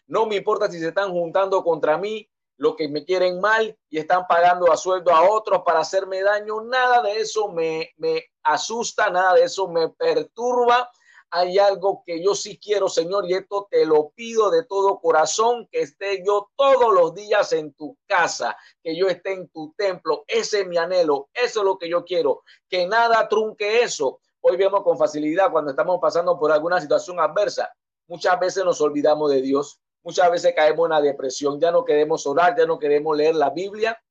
S2: no me importa si se están juntando contra mí, lo que me quieren mal y están pagando a sueldo a otros para hacerme daño, nada de eso me, me asusta, nada de eso me perturba, hay algo que yo sí quiero, Señor, y esto te lo pido de todo corazón, que esté yo todos los días en tu casa, que yo esté en tu templo. Ese es mi anhelo, eso es lo que yo quiero, que nada trunque eso. Hoy vemos con facilidad cuando estamos pasando por alguna situación adversa. Muchas veces nos olvidamos de Dios, muchas veces caemos en la depresión, ya no queremos orar, ya no queremos leer la Biblia,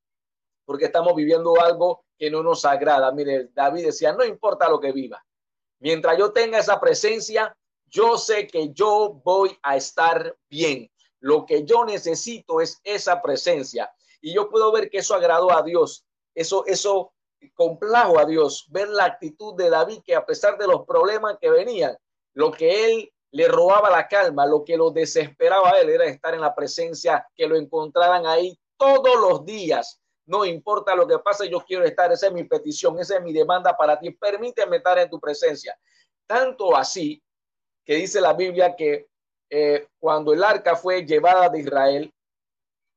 S2: porque estamos viviendo algo que no nos agrada. Mire, David decía, no importa lo que viva, Mientras yo tenga esa presencia, yo sé que yo voy a estar bien. Lo que yo necesito es esa presencia. Y yo puedo ver que eso agradó a Dios. Eso, eso complajo a Dios. Ver la actitud de David, que a pesar de los problemas que venían, lo que él le robaba la calma, lo que lo desesperaba a él era estar en la presencia, que lo encontraran ahí todos los días no importa lo que pase, yo quiero estar. Esa es mi petición, esa es mi demanda para ti. Permíteme estar en tu presencia. Tanto así que dice la Biblia que eh, cuando el arca fue llevada de Israel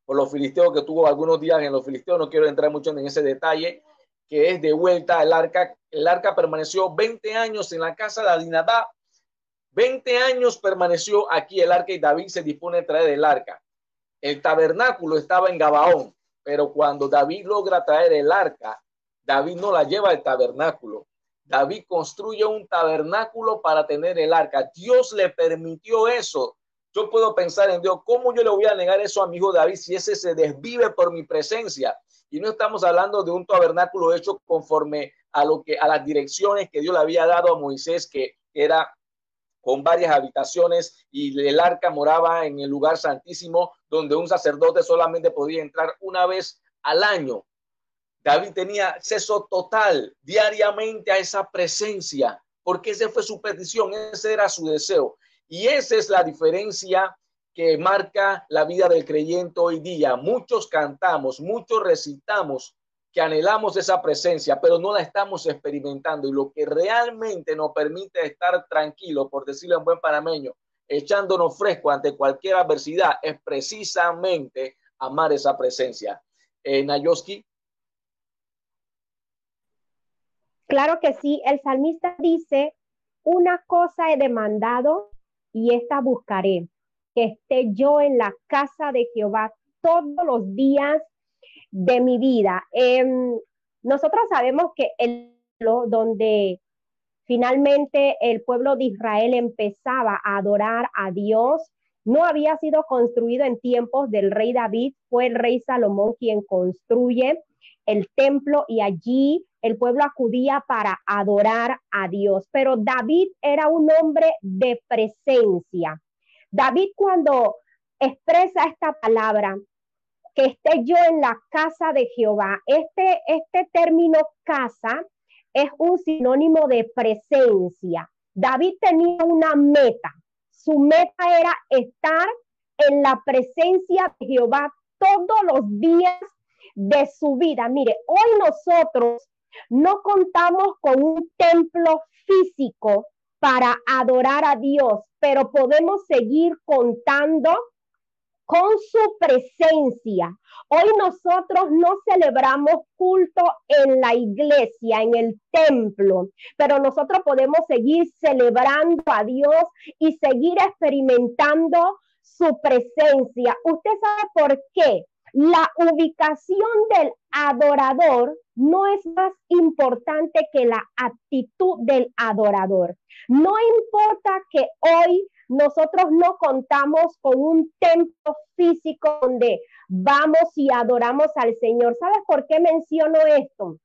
S2: por los filisteos, que tuvo algunos días en los filisteos, no quiero entrar mucho en ese detalle, que es de vuelta al arca. El arca permaneció 20 años en la casa de Adinadá. 20 años permaneció aquí el arca y David se dispone a traer el arca. El tabernáculo estaba en Gabaón. Pero cuando David logra traer el arca, David no la lleva al tabernáculo. David construye un tabernáculo para tener el arca. Dios le permitió eso. Yo puedo pensar en Dios, ¿cómo yo le voy a negar eso a mi hijo David si ese se desvive por mi presencia? Y no estamos hablando de un tabernáculo hecho conforme a lo que a las direcciones que Dios le había dado a Moisés, que era con varias habitaciones y el arca moraba en el lugar santísimo donde un sacerdote solamente podía entrar una vez al año. David tenía acceso total diariamente a esa presencia, porque esa fue su petición, ese era su deseo. Y esa es la diferencia que marca la vida del creyente hoy día. Muchos cantamos, muchos recitamos que anhelamos esa presencia, pero no la estamos experimentando. Y lo que realmente nos permite estar tranquilos, por decirlo en buen panameño, echándonos fresco ante cualquier adversidad, es precisamente amar esa presencia. Eh, Nayoski.
S3: Claro que sí, el salmista dice, una cosa he demandado y esta buscaré, que esté yo en la casa de Jehová todos los días de mi vida. Em, nosotros sabemos que el donde finalmente el pueblo de Israel empezaba a adorar a Dios, no había sido construido en tiempos del rey David, fue el rey Salomón quien construye el templo y allí el pueblo acudía para adorar a Dios. Pero David era un hombre de presencia. David cuando expresa esta palabra, que esté yo en la casa de Jehová, este, este término casa es un sinónimo de presencia. David tenía una meta. Su meta era estar en la presencia de Jehová todos los días de su vida. Mire, hoy nosotros no contamos con un templo físico para adorar a Dios, pero podemos seguir contando con su presencia. Hoy nosotros no celebramos culto en la iglesia, en el templo, pero nosotros podemos seguir celebrando a Dios y seguir experimentando su presencia. ¿Usted sabe por qué? La ubicación del adorador no es más importante que la actitud del adorador. No importa que hoy nosotros no contamos con un templo físico donde vamos y adoramos al Señor. ¿Sabes por qué menciono esto?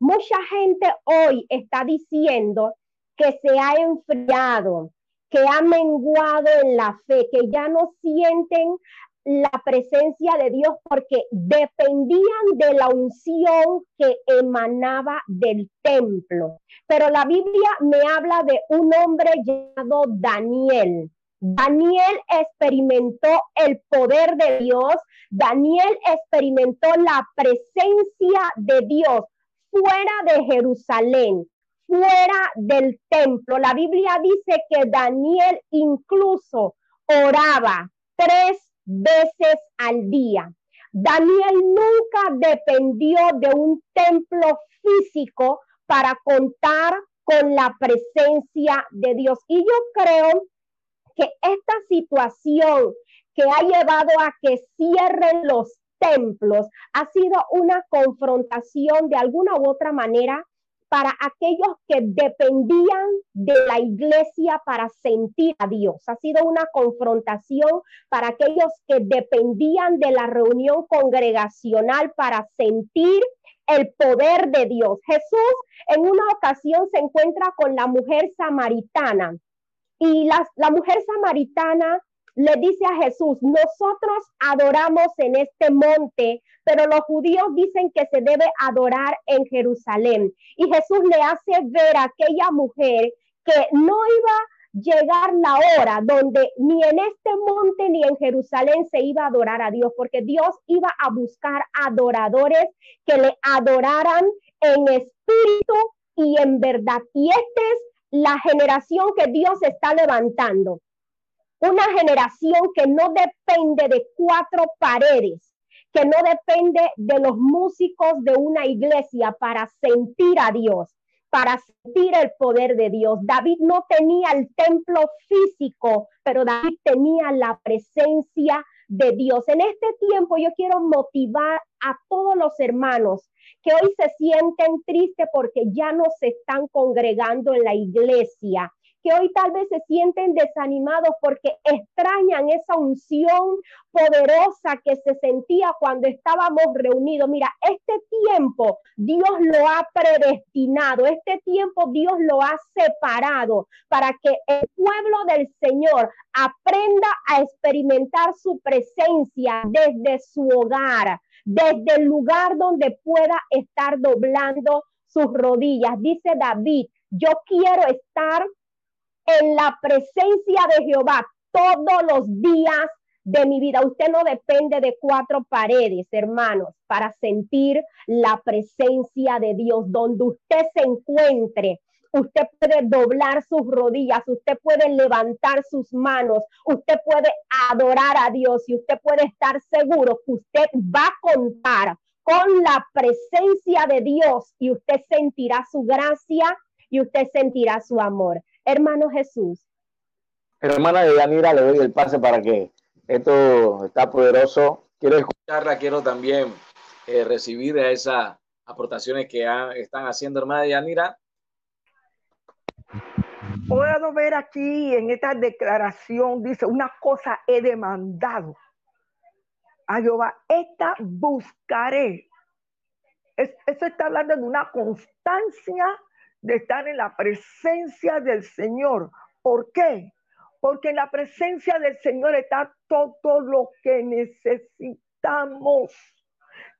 S3: Mucha gente hoy está diciendo que se ha enfriado, que ha menguado en la fe, que ya no sienten la presencia de Dios porque dependían de la unción que emanaba del templo. Pero la Biblia me habla de un hombre llamado Daniel. Daniel experimentó el poder de Dios, Daniel experimentó la presencia de Dios fuera de Jerusalén, fuera del templo. La Biblia dice que Daniel incluso oraba tres veces al día. Daniel nunca dependió de un templo físico para contar con la presencia de Dios. Y yo creo que esta situación que ha llevado a que cierren los templos ha sido una confrontación de alguna u otra manera para aquellos que dependían de la iglesia para sentir a Dios. Ha sido una confrontación para aquellos que dependían de la reunión congregacional para sentir el poder de Dios. Jesús en una ocasión se encuentra con la mujer samaritana y la, la mujer samaritana le dice a Jesús, nosotros adoramos en este monte, pero los judíos dicen que se debe adorar en Jerusalén. Y Jesús le hace ver a aquella mujer que no iba llegar la hora donde ni en este monte ni en Jerusalén se iba a adorar a Dios, porque Dios iba a buscar adoradores que le adoraran en espíritu y en verdad. Y esta es la generación que Dios está levantando una generación que no depende de cuatro paredes, que no depende de los músicos de una iglesia para sentir a Dios, para sentir el poder de Dios. David no tenía el templo físico, pero David tenía la presencia de Dios. En este tiempo yo quiero motivar a todos los hermanos que hoy se sienten tristes porque ya no se están congregando en la iglesia, que hoy tal vez se sienten desanimados porque extrañan esa unción poderosa que se sentía cuando estábamos reunidos. Mira, este tiempo Dios lo ha predestinado, este tiempo Dios lo ha separado para que el pueblo del Señor aprenda a experimentar su presencia desde su hogar, desde el lugar donde pueda estar doblando sus rodillas. Dice David, yo quiero estar en la presencia de Jehová todos los días de mi vida. Usted no depende de cuatro paredes, hermanos, para sentir la presencia de Dios. Donde usted se encuentre, usted puede doblar sus rodillas, usted puede levantar sus manos, usted puede adorar a Dios y usted puede estar seguro que usted va a contar con la presencia de Dios y usted sentirá su gracia y usted sentirá su amor hermano Jesús.
S2: Hermana de Yanira, le doy el pase para que esto está poderoso. Quiero escucharla, quiero también eh, recibir esas aportaciones que están haciendo, hermana de Yanira.
S4: Puedo ver aquí en esta declaración, dice, una cosa he demandado a Jehová, esta buscaré. eso está hablando de una constancia de estar en la presencia del Señor. ¿Por qué? Porque en la presencia del Señor está todo lo que necesitamos.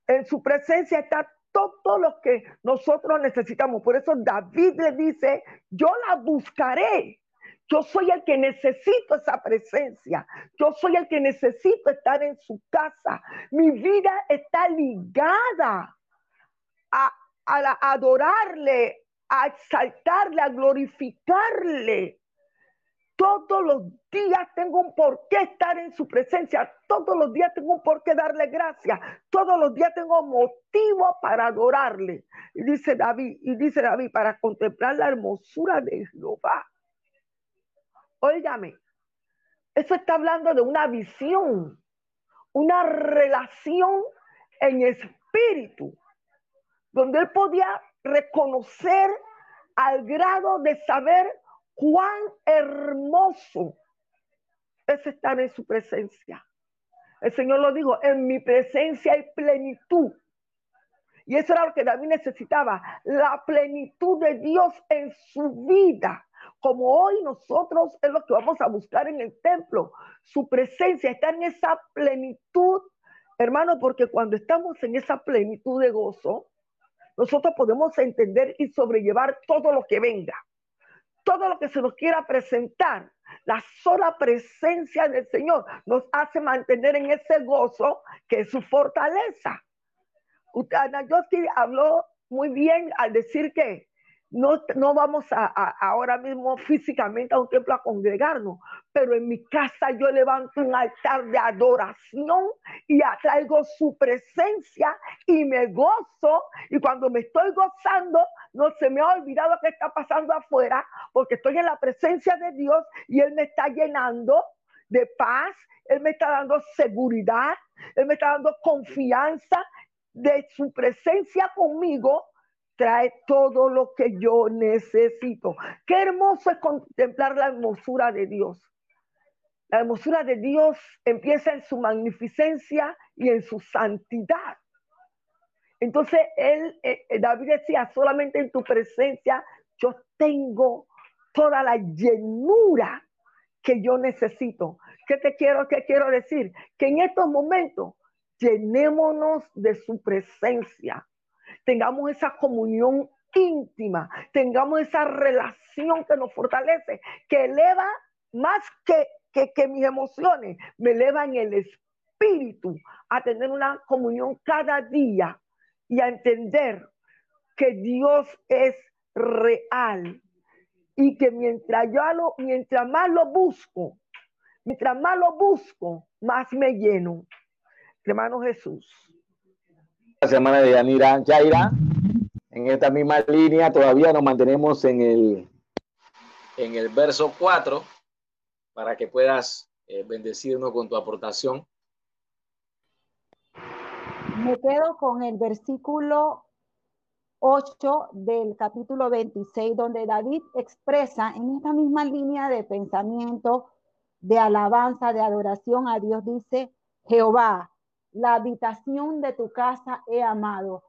S4: En su presencia está todo lo que nosotros necesitamos. Por eso David le dice, yo la buscaré. Yo soy el que necesito esa presencia. Yo soy el que necesito estar en su casa. Mi vida está ligada a, a adorarle, a exaltarle, a glorificarle. Todos los días tengo un por qué estar en su presencia. Todos los días tengo un por qué darle gracias. Todos los días tengo motivo para adorarle. Y dice David, y dice David, para contemplar la hermosura de Jehová. Óigame, eso está hablando de una visión, una relación en espíritu, donde él podía reconocer al grado de saber cuán hermoso es estar en su presencia. El Señor lo dijo, en mi presencia hay plenitud. Y eso era lo que David necesitaba, la plenitud de Dios en su vida. Como hoy nosotros es lo que vamos a buscar en el templo. Su presencia está en esa plenitud, hermano, porque cuando estamos en esa plenitud de gozo, nosotros podemos entender y sobrellevar todo lo que venga, todo lo que se nos quiera presentar. La sola presencia del Señor nos hace mantener en ese gozo que es su fortaleza. Ana habló muy bien al decir que no, vamos a, ahora mismo físicamente a un templo a congregarnos, pero en mi casa yo levanto un altar de adoración y atraigo su presencia y me gozo. Y cuando me estoy gozando, no se me ha olvidado qué está pasando afuera, porque estoy en la presencia de Dios y Él me está llenando de paz, Él me está dando seguridad, Él me está dando confianza de su presencia conmigo trae todo lo que yo necesito. Qué hermoso es contemplar la hermosura de Dios. La hermosura de Dios empieza en su magnificencia y en su santidad. Entonces, él, eh, eh, David decía, solamente en tu presencia yo tengo toda la llenura que yo necesito. ¿Qué te quiero, qué quiero decir? Que en estos momentos llenémonos de su presencia tengamos esa comunión íntima, tengamos esa relación que nos fortalece, que eleva más que, que, mis emociones, me eleva en el espíritu a tener una comunión cada día y a entender que Dios es real y que mientras yo lo, mientras más lo busco, mientras más lo busco, más me lleno. Hermano Jesús
S2: semana de Yanira Yaira. En esta misma línea todavía nos mantenemos en el, en el verso 4 para que puedas eh, bendecirnos con tu aportación.
S5: Me quedo con el versículo 8 del capítulo 26, donde David expresa en esta misma línea de pensamiento, de alabanza, de adoración a Dios, dice, Jehová, la habitación de tu casa he amado.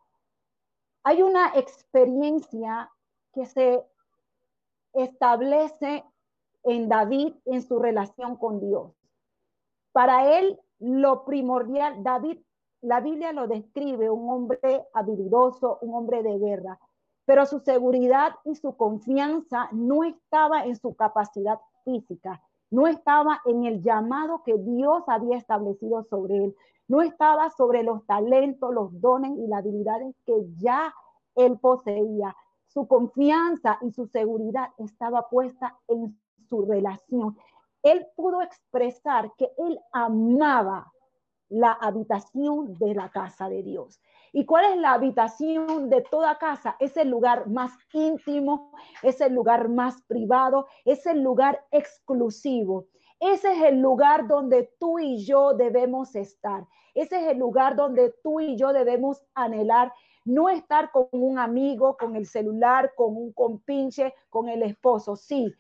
S5: Hay una experiencia que se establece en David en su relación con Dios. Para él, lo primordial, David, la Biblia lo describe un hombre habilidoso, un hombre de guerra, pero su seguridad y su confianza no estaba en su capacidad física, no estaba en el llamado que Dios había establecido sobre él, no estaba sobre los talentos, los dones y las habilidades que ya él poseía. Su confianza y su seguridad estaba puesta en su relación. Él pudo expresar que él amaba la habitación de la casa de Dios. ¿Y cuál es la habitación de toda casa? Es el lugar más íntimo, es el lugar más privado, es el lugar exclusivo. Ese es el lugar donde tú y yo debemos estar. Ese es el lugar donde tú y yo debemos anhelar. No estar con un amigo, con el celular, con un compinche, con el esposo. Sí,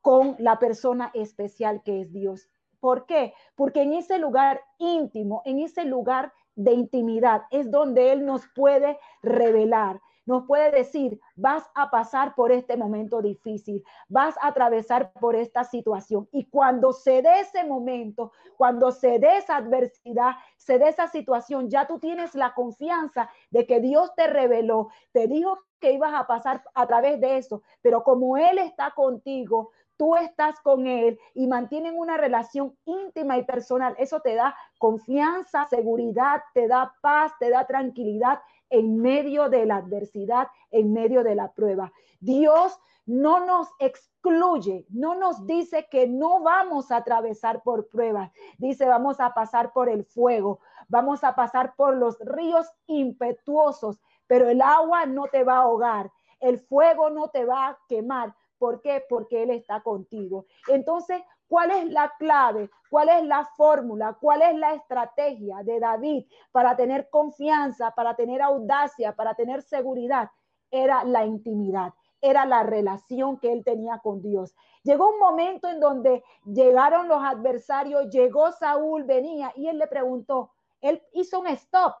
S5: con la persona especial que es Dios. ¿Por qué? Porque en ese lugar íntimo, en ese lugar de intimidad, es donde Él nos puede revelar, nos puede decir, vas a pasar por este momento difícil, vas a atravesar por esta situación. Y cuando se dé ese momento, cuando se dé esa adversidad, se dé esa situación, ya tú tienes la confianza de que Dios te reveló, te dijo que ibas a pasar a través de eso, pero como Él está contigo, tú estás con Él y mantienen una relación íntima y personal, eso te da confianza, seguridad, te da paz, te da tranquilidad en medio de la adversidad, en medio de la prueba. Dios no nos excluye, no nos dice que no vamos a atravesar por pruebas. Dice, vamos a pasar por el fuego, vamos a pasar por los ríos impetuosos, pero el agua no te va a ahogar, el fuego no te va a quemar, ¿Por qué? Porque Él está contigo. Entonces, ¿cuál es la clave? ¿Cuál es la fórmula? ¿Cuál es la estrategia de David para tener confianza, para tener audacia, para tener seguridad? Era la intimidad era la relación que él tenía con Dios. Llegó un momento en donde llegaron los adversarios, llegó Saúl, venía y él le preguntó, él hizo un stop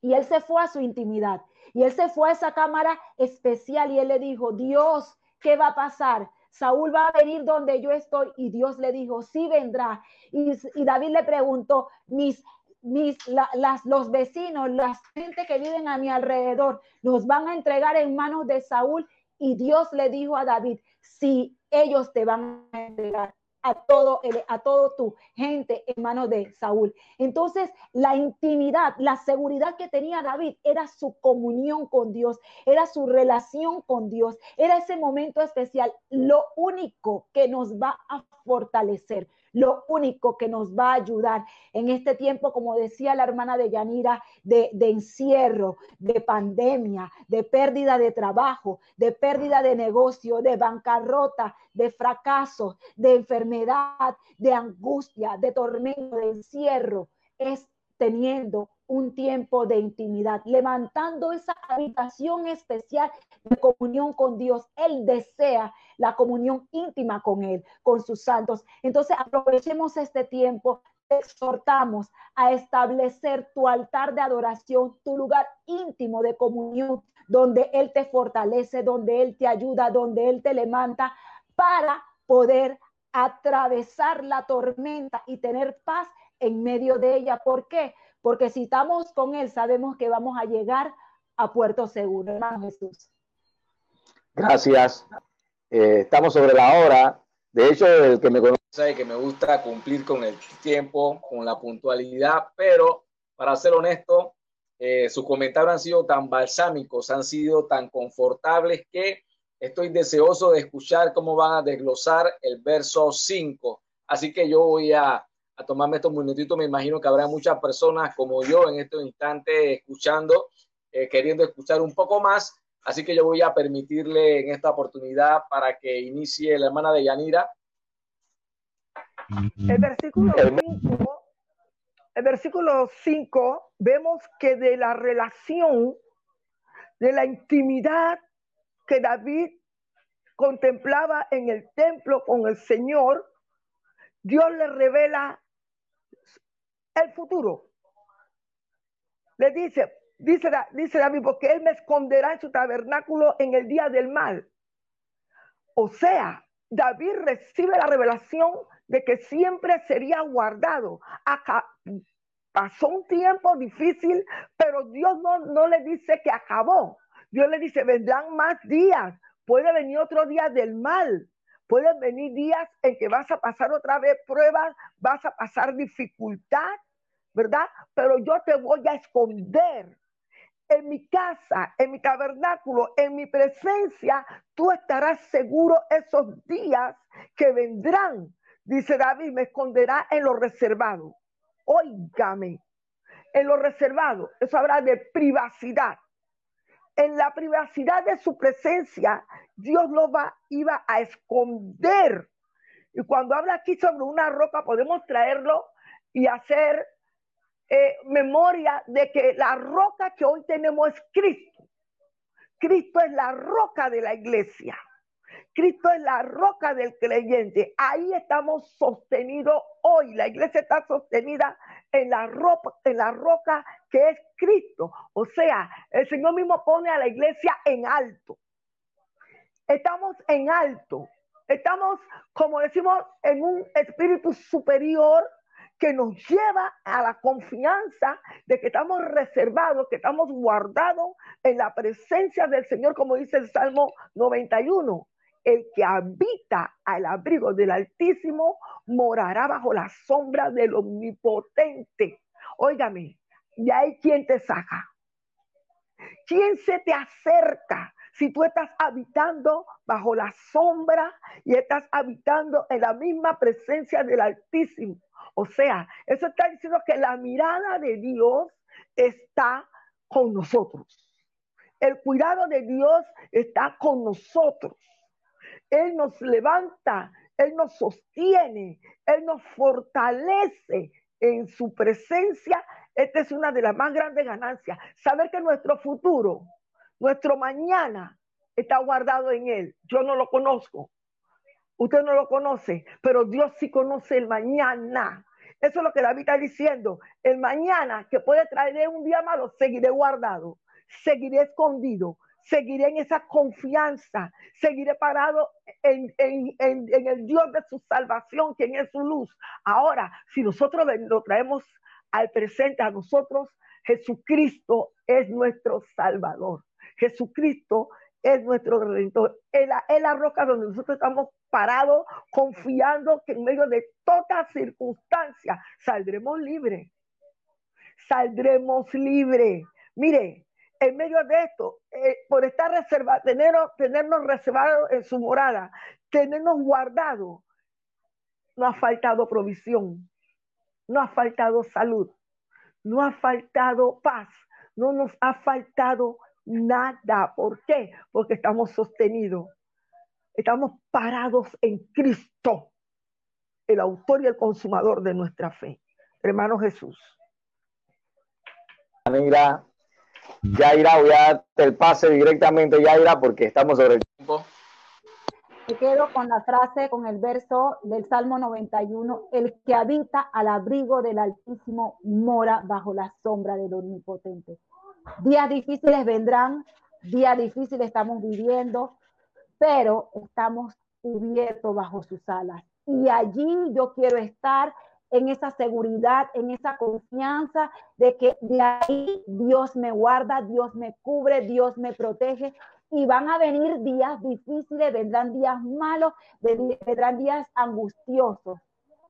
S5: y él se fue a su intimidad y él se fue a esa cámara especial y él le dijo, Dios, ¿qué va a pasar? Saúl va a venir donde yo estoy y Dios le dijo, sí vendrá. Y, David le preguntó, mis, mis, las, los vecinos, la gente que viven a mi alrededor, nos van a entregar en manos de Saúl. Y Dios le dijo a David, si ellos te van a entregar a todo, el, a todo tu gente en manos de Saúl. Entonces, la intimidad, la seguridad que tenía David era su comunión con Dios, era su relación con Dios, era ese momento especial. Lo único que nos va a fortalecer, lo único que nos va a ayudar. En este tiempo, como decía la hermana de Yanira, de, encierro, de pandemia, de pérdida de trabajo, de pérdida de negocio, de bancarrota, de fracaso, de enfermedad, de angustia, de tormento, de encierro, es teniendo un tiempo de intimidad, levantando esa habitación especial de comunión con Dios. Él desea la comunión íntima con Él, con sus santos. Entonces aprovechemos este tiempo, exhortamos a establecer tu altar de adoración, tu lugar íntimo de comunión, donde Él te fortalece, donde Él te ayuda, donde Él te levanta para poder atravesar la tormenta y tener paz en medio de ella. ¿Por qué? Porque si estamos con Él, sabemos que vamos a llegar a puerto seguro, Jesús.
S2: Gracias. Eh, estamos sobre la hora. De hecho, el que me conoce sabe que me gusta cumplir con el tiempo, con la puntualidad, pero para ser honesto, eh, sus comentarios han sido tan balsámicos, han sido tan confortables que estoy deseoso de escuchar cómo van a desglosar el verso 5. Así que yo voy a a tomarme estos minutitos. Me imagino que habrá muchas personas como yo en este instante escuchando, eh, queriendo escuchar un poco más. Así que yo voy a permitirle en esta oportunidad para que inicie la hermana de Yanira.
S4: El versículo 5, el versículo 5, vemos que de la relación de la intimidad que David contemplaba en el templo con el Señor, Dios le revela el futuro. Le dice, dice, dice David, porque Él me esconderá en su tabernáculo en el día del mal. O sea, David recibe la revelación de que siempre sería guardado. Acá pasó un tiempo difícil, pero Dios no, no le dice que acabó. Dios le dice, vendrán más días. Puede venir otro día del mal. Pueden venir días en que vas a pasar otra vez pruebas, vas a pasar dificultad, ¿verdad? Pero yo te voy a esconder en mi casa, en mi tabernáculo, en mi presencia, tú estarás seguro esos días que vendrán. Dice David, me esconderá en lo reservado. Óigame, en lo reservado, eso habla de privacidad. En la privacidad de su presencia, Dios lo va, iba a esconder. Y cuando habla aquí sobre una roca, podemos traerlo y hacer eh, memoria de que la roca que hoy tenemos es Cristo. Cristo es la roca de la iglesia. Cristo es la roca del creyente. Ahí estamos sostenidos hoy. La iglesia está sostenida en la, roca, en la roca que es Cristo. O sea, el Señor mismo pone a la iglesia en alto. Estamos en alto. Estamos, como decimos, en un espíritu superior que nos lleva a la confianza de que estamos reservados, que estamos guardados en la presencia del Señor, como dice el Salmo 91. El que habita al abrigo del Altísimo morará bajo la sombra del Omnipotente. Óigame, y hay quien te saca. ¿Quién se te acerca? Si tú estás habitando bajo la sombra y estás habitando en la misma presencia del Altísimo, o sea, eso está diciendo que la mirada de Dios está con nosotros. El cuidado de Dios está con nosotros. Él nos levanta, Él nos sostiene, Él nos fortalece en su presencia. Esta es una de las más grandes ganancias. Saber que nuestro futuro, nuestro mañana está guardado en Él. Yo no lo conozco, Usted no lo conoce, pero Dios sí conoce el mañana. Eso es lo que David está diciendo. El mañana que puede traer un día malo, seguiré guardado, seguiré escondido, seguiré en esa confianza, seguiré parado en, el Dios de su salvación, quien es su luz. Ahora, si nosotros lo traemos al presente a nosotros, Jesucristo es nuestro Salvador. Jesucristo es nuestro redentor. Es la, roca donde nosotros estamos parados, confiando que en medio de toda circunstancia saldremos libres. Saldremos libres. Mire, en medio de esto, eh, por estar reservados, tenernos reservados en su morada, tenernos guardados, no ha faltado provisión, no ha faltado salud, no ha faltado paz, no nos ha faltado nada. ¿Por qué? Porque estamos sostenidos. Estamos parados en Cristo, el autor y el consumador de nuestra fe. Hermano Jesús.
S2: Yaira, Yaira, voy a darte el pase directamente, Yaira, porque estamos sobre el tiempo.
S5: Quedo con la frase, con el verso del Salmo 91, el que habita al abrigo del Altísimo mora bajo la sombra del Omnipotente. Días difíciles vendrán, días difíciles estamos viviendo, pero estamos cubiertos bajo sus alas. Y allí yo quiero estar en esa seguridad, en esa confianza de que de ahí Dios me guarda, Dios me cubre, Dios me protege. Y van a venir días difíciles, vendrán días malos, vendrán días angustiosos,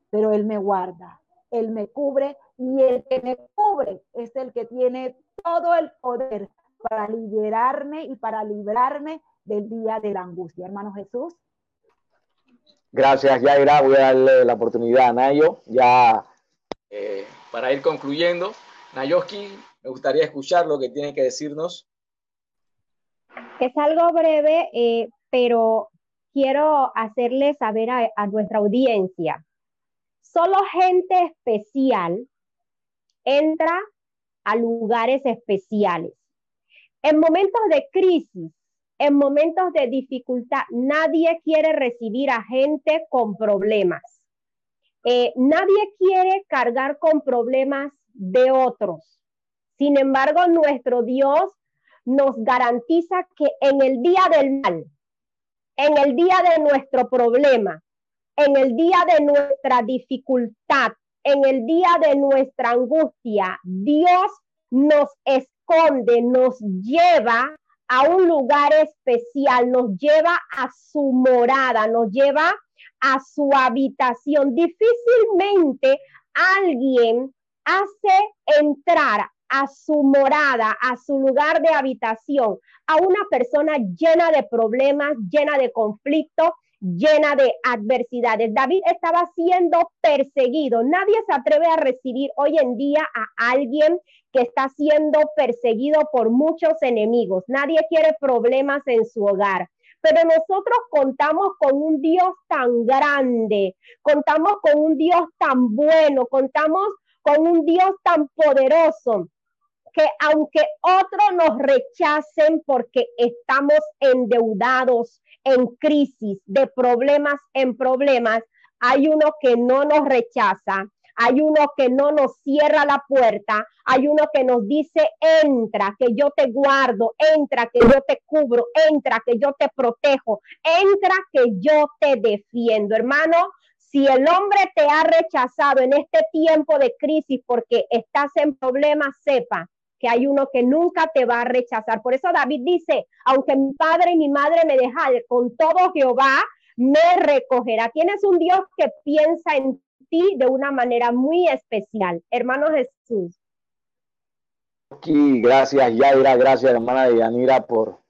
S5: pero Él me guarda, Él me cubre y el que me cubre es el que tiene todo el poder para liberarme y para librarme del día de la angustia. Hermano Jesús.
S2: Gracias, Yaira. Voy a darle la oportunidad a Nayo ya eh, para ir concluyendo. Nayoski, me gustaría escuchar lo que tiene que decirnos.
S3: Es algo breve, eh, pero quiero hacerle saber a nuestra audiencia. Solo gente especial entra a lugares especiales. En momentos de crisis, en momentos de dificultad, nadie quiere recibir a gente con problemas. Eh, nadie quiere cargar con problemas de otros. Sin embargo, nuestro Dios nos garantiza que en el día del mal, en el día de nuestro problema, en el día de nuestra dificultad, en el día de nuestra angustia, Dios nos esconde, nos lleva a un lugar especial, nos lleva a su morada, nos lleva a su habitación. Difícilmente alguien hace entrar a su morada, a su lugar de habitación, a una persona llena de problemas, llena de conflictos, llena de adversidades. David estaba siendo perseguido. Nadie se atreve a recibir hoy en día a alguien que está siendo perseguido por muchos enemigos. Nadie quiere problemas en su hogar. Pero nosotros contamos con un Dios tan grande, contamos con un Dios tan bueno, contamos con un Dios tan poderoso que aunque otros nos rechacen porque estamos endeudados, en crisis, de problemas en problemas, hay uno que no nos rechaza, hay uno que no nos cierra la puerta, hay uno que nos dice, entra, que yo te guardo, entra, que yo te cubro, entra, que yo te protejo, entra, que yo te defiendo. Hermano, si el hombre te ha rechazado en este tiempo de crisis porque estás en problemas, sepa que hay uno que nunca te va a rechazar. Por eso David dice, aunque mi padre y mi madre me dejan, con todo Jehová me recogerá. Tienes un Dios que piensa en ti de una manera muy especial. Hermano Jesús.
S2: Aquí, gracias Yaira, gracias hermana Yanira por,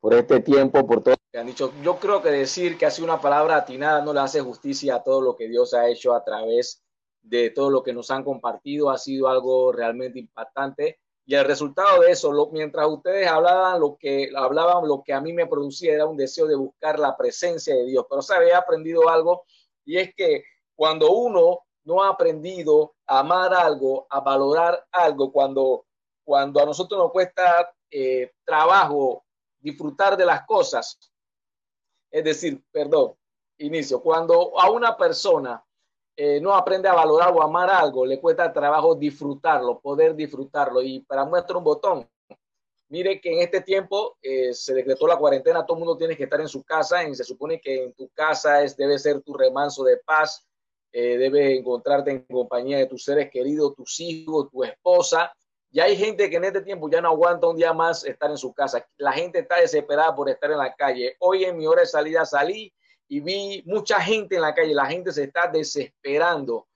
S2: por este tiempo, por todo lo que han dicho. Yo creo que decir que hace una palabra atinada no le hace justicia a todo lo que Dios ha hecho a través de todo lo que nos han compartido. Ha sido algo realmente impactante. Y el resultado de eso, mientras ustedes hablaban lo que hablaban, lo que a mí me producía era un deseo de buscar la presencia de Dios. Pero se había aprendido algo y es que cuando uno no ha aprendido a amar algo, a valorar algo, cuando, cuando a nosotros nos cuesta eh, trabajo disfrutar de las cosas, es decir, perdón, inicio, cuando a una persona eh, no aprende a valorar o amar algo, le cuesta trabajo disfrutarlo, poder disfrutarlo. Y para muestra un botón, mire que en este tiempo eh, se decretó la cuarentena, todo el mundo tiene que estar en su casa, y se supone que en tu casa es, debe ser tu remanso de paz, eh, debes encontrarte en compañía de tus seres queridos, tus hijos, tu esposa. Y hay gente que en este tiempo ya no aguanta un día más estar en su casa. La gente está desesperada por estar en la calle. Hoy en mi hora de salida salí y vi mucha gente en la calle, la gente se está desesperando.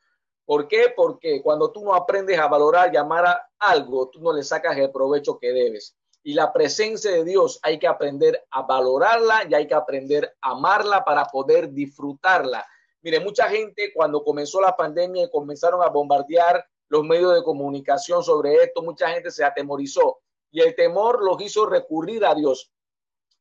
S2: ¿Por qué? Porque cuando tú no aprendes a valorar, llamar a algo, tú no le sacas el provecho que debes. Y la presencia de Dios hay que aprender a valorarla y hay que aprender a amarla para poder disfrutarla. Mire, mucha gente cuando comenzó la pandemia y comenzaron a bombardear los medios de comunicación sobre esto, mucha gente se atemorizó y el temor los hizo recurrir a Dios.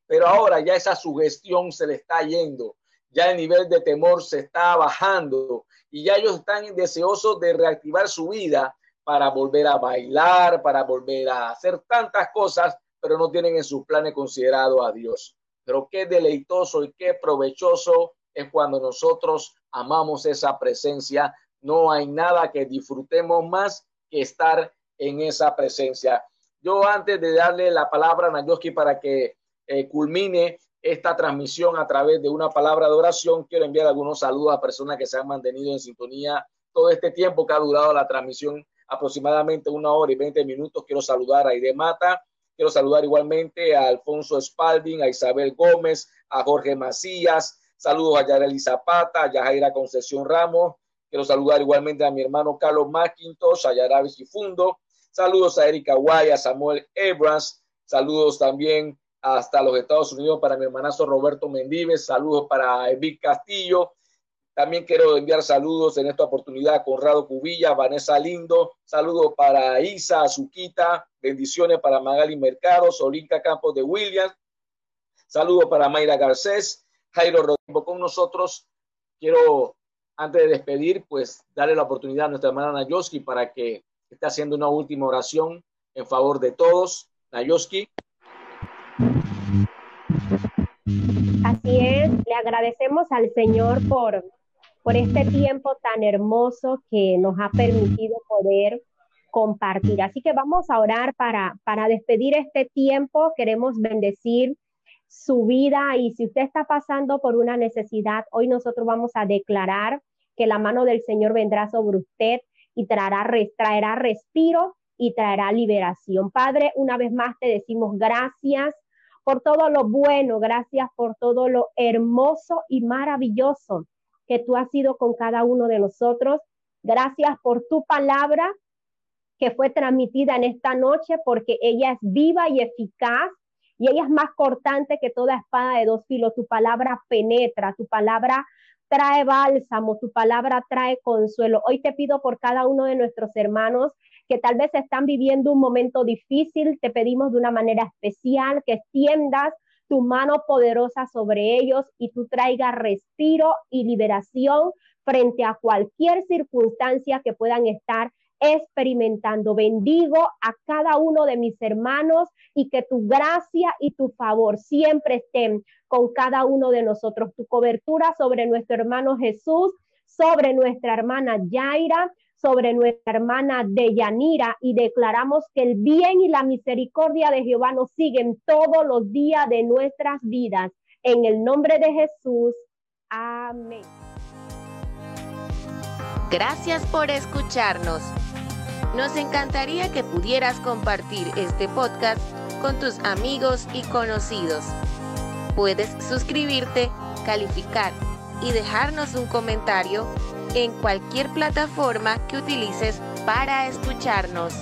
S2: Pero ahora ya esa sugestión se le está yendo ya el nivel de temor se está bajando y ya ellos están deseosos de reactivar su vida para volver a bailar, para volver a hacer tantas cosas, pero no tienen en sus planes considerado a Dios. Pero qué deleitoso y qué provechoso es cuando nosotros amamos esa presencia. No hay nada que disfrutemos más que estar en esa presencia. Yo antes de darle la palabra a Nayoski para que eh, culmine esta transmisión a través de una palabra de oración. Quiero enviar algunos saludos a personas que se han mantenido en sintonía todo este tiempo que ha durado la transmisión, aproximadamente una hora y veinte minutos. Quiero saludar a Ide Mata, quiero saludar igualmente a Alfonso Spalding, a Isabel Gómez, a Jorge Macías, saludos a Yareli Zapata, a Yajaira Concesión Ramos, quiero saludar igualmente a mi hermano Carlos Mackintosh, a Yaravis Fundo, saludos a Erika Guay, a Samuel Ebras, saludos también hasta los Estados Unidos para mi hermanazo Roberto Mendíves, saludos para Evic Castillo. También quiero enviar saludos en esta oportunidad a Conrado Cubilla, Vanessa Lindo, saludos para Isa Azuquita, bendiciones para Magali Mercado, Solinka Campos de Williams, saludos para Mayra Garcés, Jairo Rodrigo con nosotros. Quiero, antes de despedir, pues darle la oportunidad a nuestra hermana Nayoski para que esté haciendo una última oración en favor de todos. Nayoski.
S3: Agradecemos al Señor por, por este tiempo tan hermoso que nos ha permitido poder compartir. Así que vamos a orar para, para despedir este tiempo. Queremos bendecir su vida y si usted está pasando por una necesidad, hoy nosotros vamos a declarar que la mano del Señor vendrá sobre usted y traerá, traerá respiro y traerá liberación. Padre, una vez más te decimos gracias por todo lo bueno, gracias por todo lo hermoso y maravilloso que tú has sido con cada uno de nosotros. Gracias por tu palabra que fue transmitida en esta noche porque ella es viva y eficaz y ella es más cortante que toda espada de dos filos. Tu palabra penetra, tu palabra trae bálsamo, tu palabra trae consuelo. Hoy te pido por cada uno de nuestros hermanos que tal vez están viviendo un momento difícil, te pedimos de una manera especial que extiendas tu mano poderosa sobre ellos y tú traigas respiro y liberación frente a cualquier circunstancia que puedan estar experimentando. Bendigo a cada uno de mis hermanos y que tu gracia y tu favor siempre estén con cada uno de nosotros. Tu cobertura sobre nuestro hermano Jesús, sobre nuestra hermana Yaira, sobre nuestra hermana Deyanira y declaramos que el bien y la misericordia de Jehová nos siguen todos los días de nuestras vidas. En el nombre de Jesús. Amén.
S1: Gracias por escucharnos. Nos encantaría que pudieras compartir este podcast con tus amigos y conocidos. Puedes suscribirte, calificar y dejarnos un comentario en cualquier plataforma que utilices para escucharnos.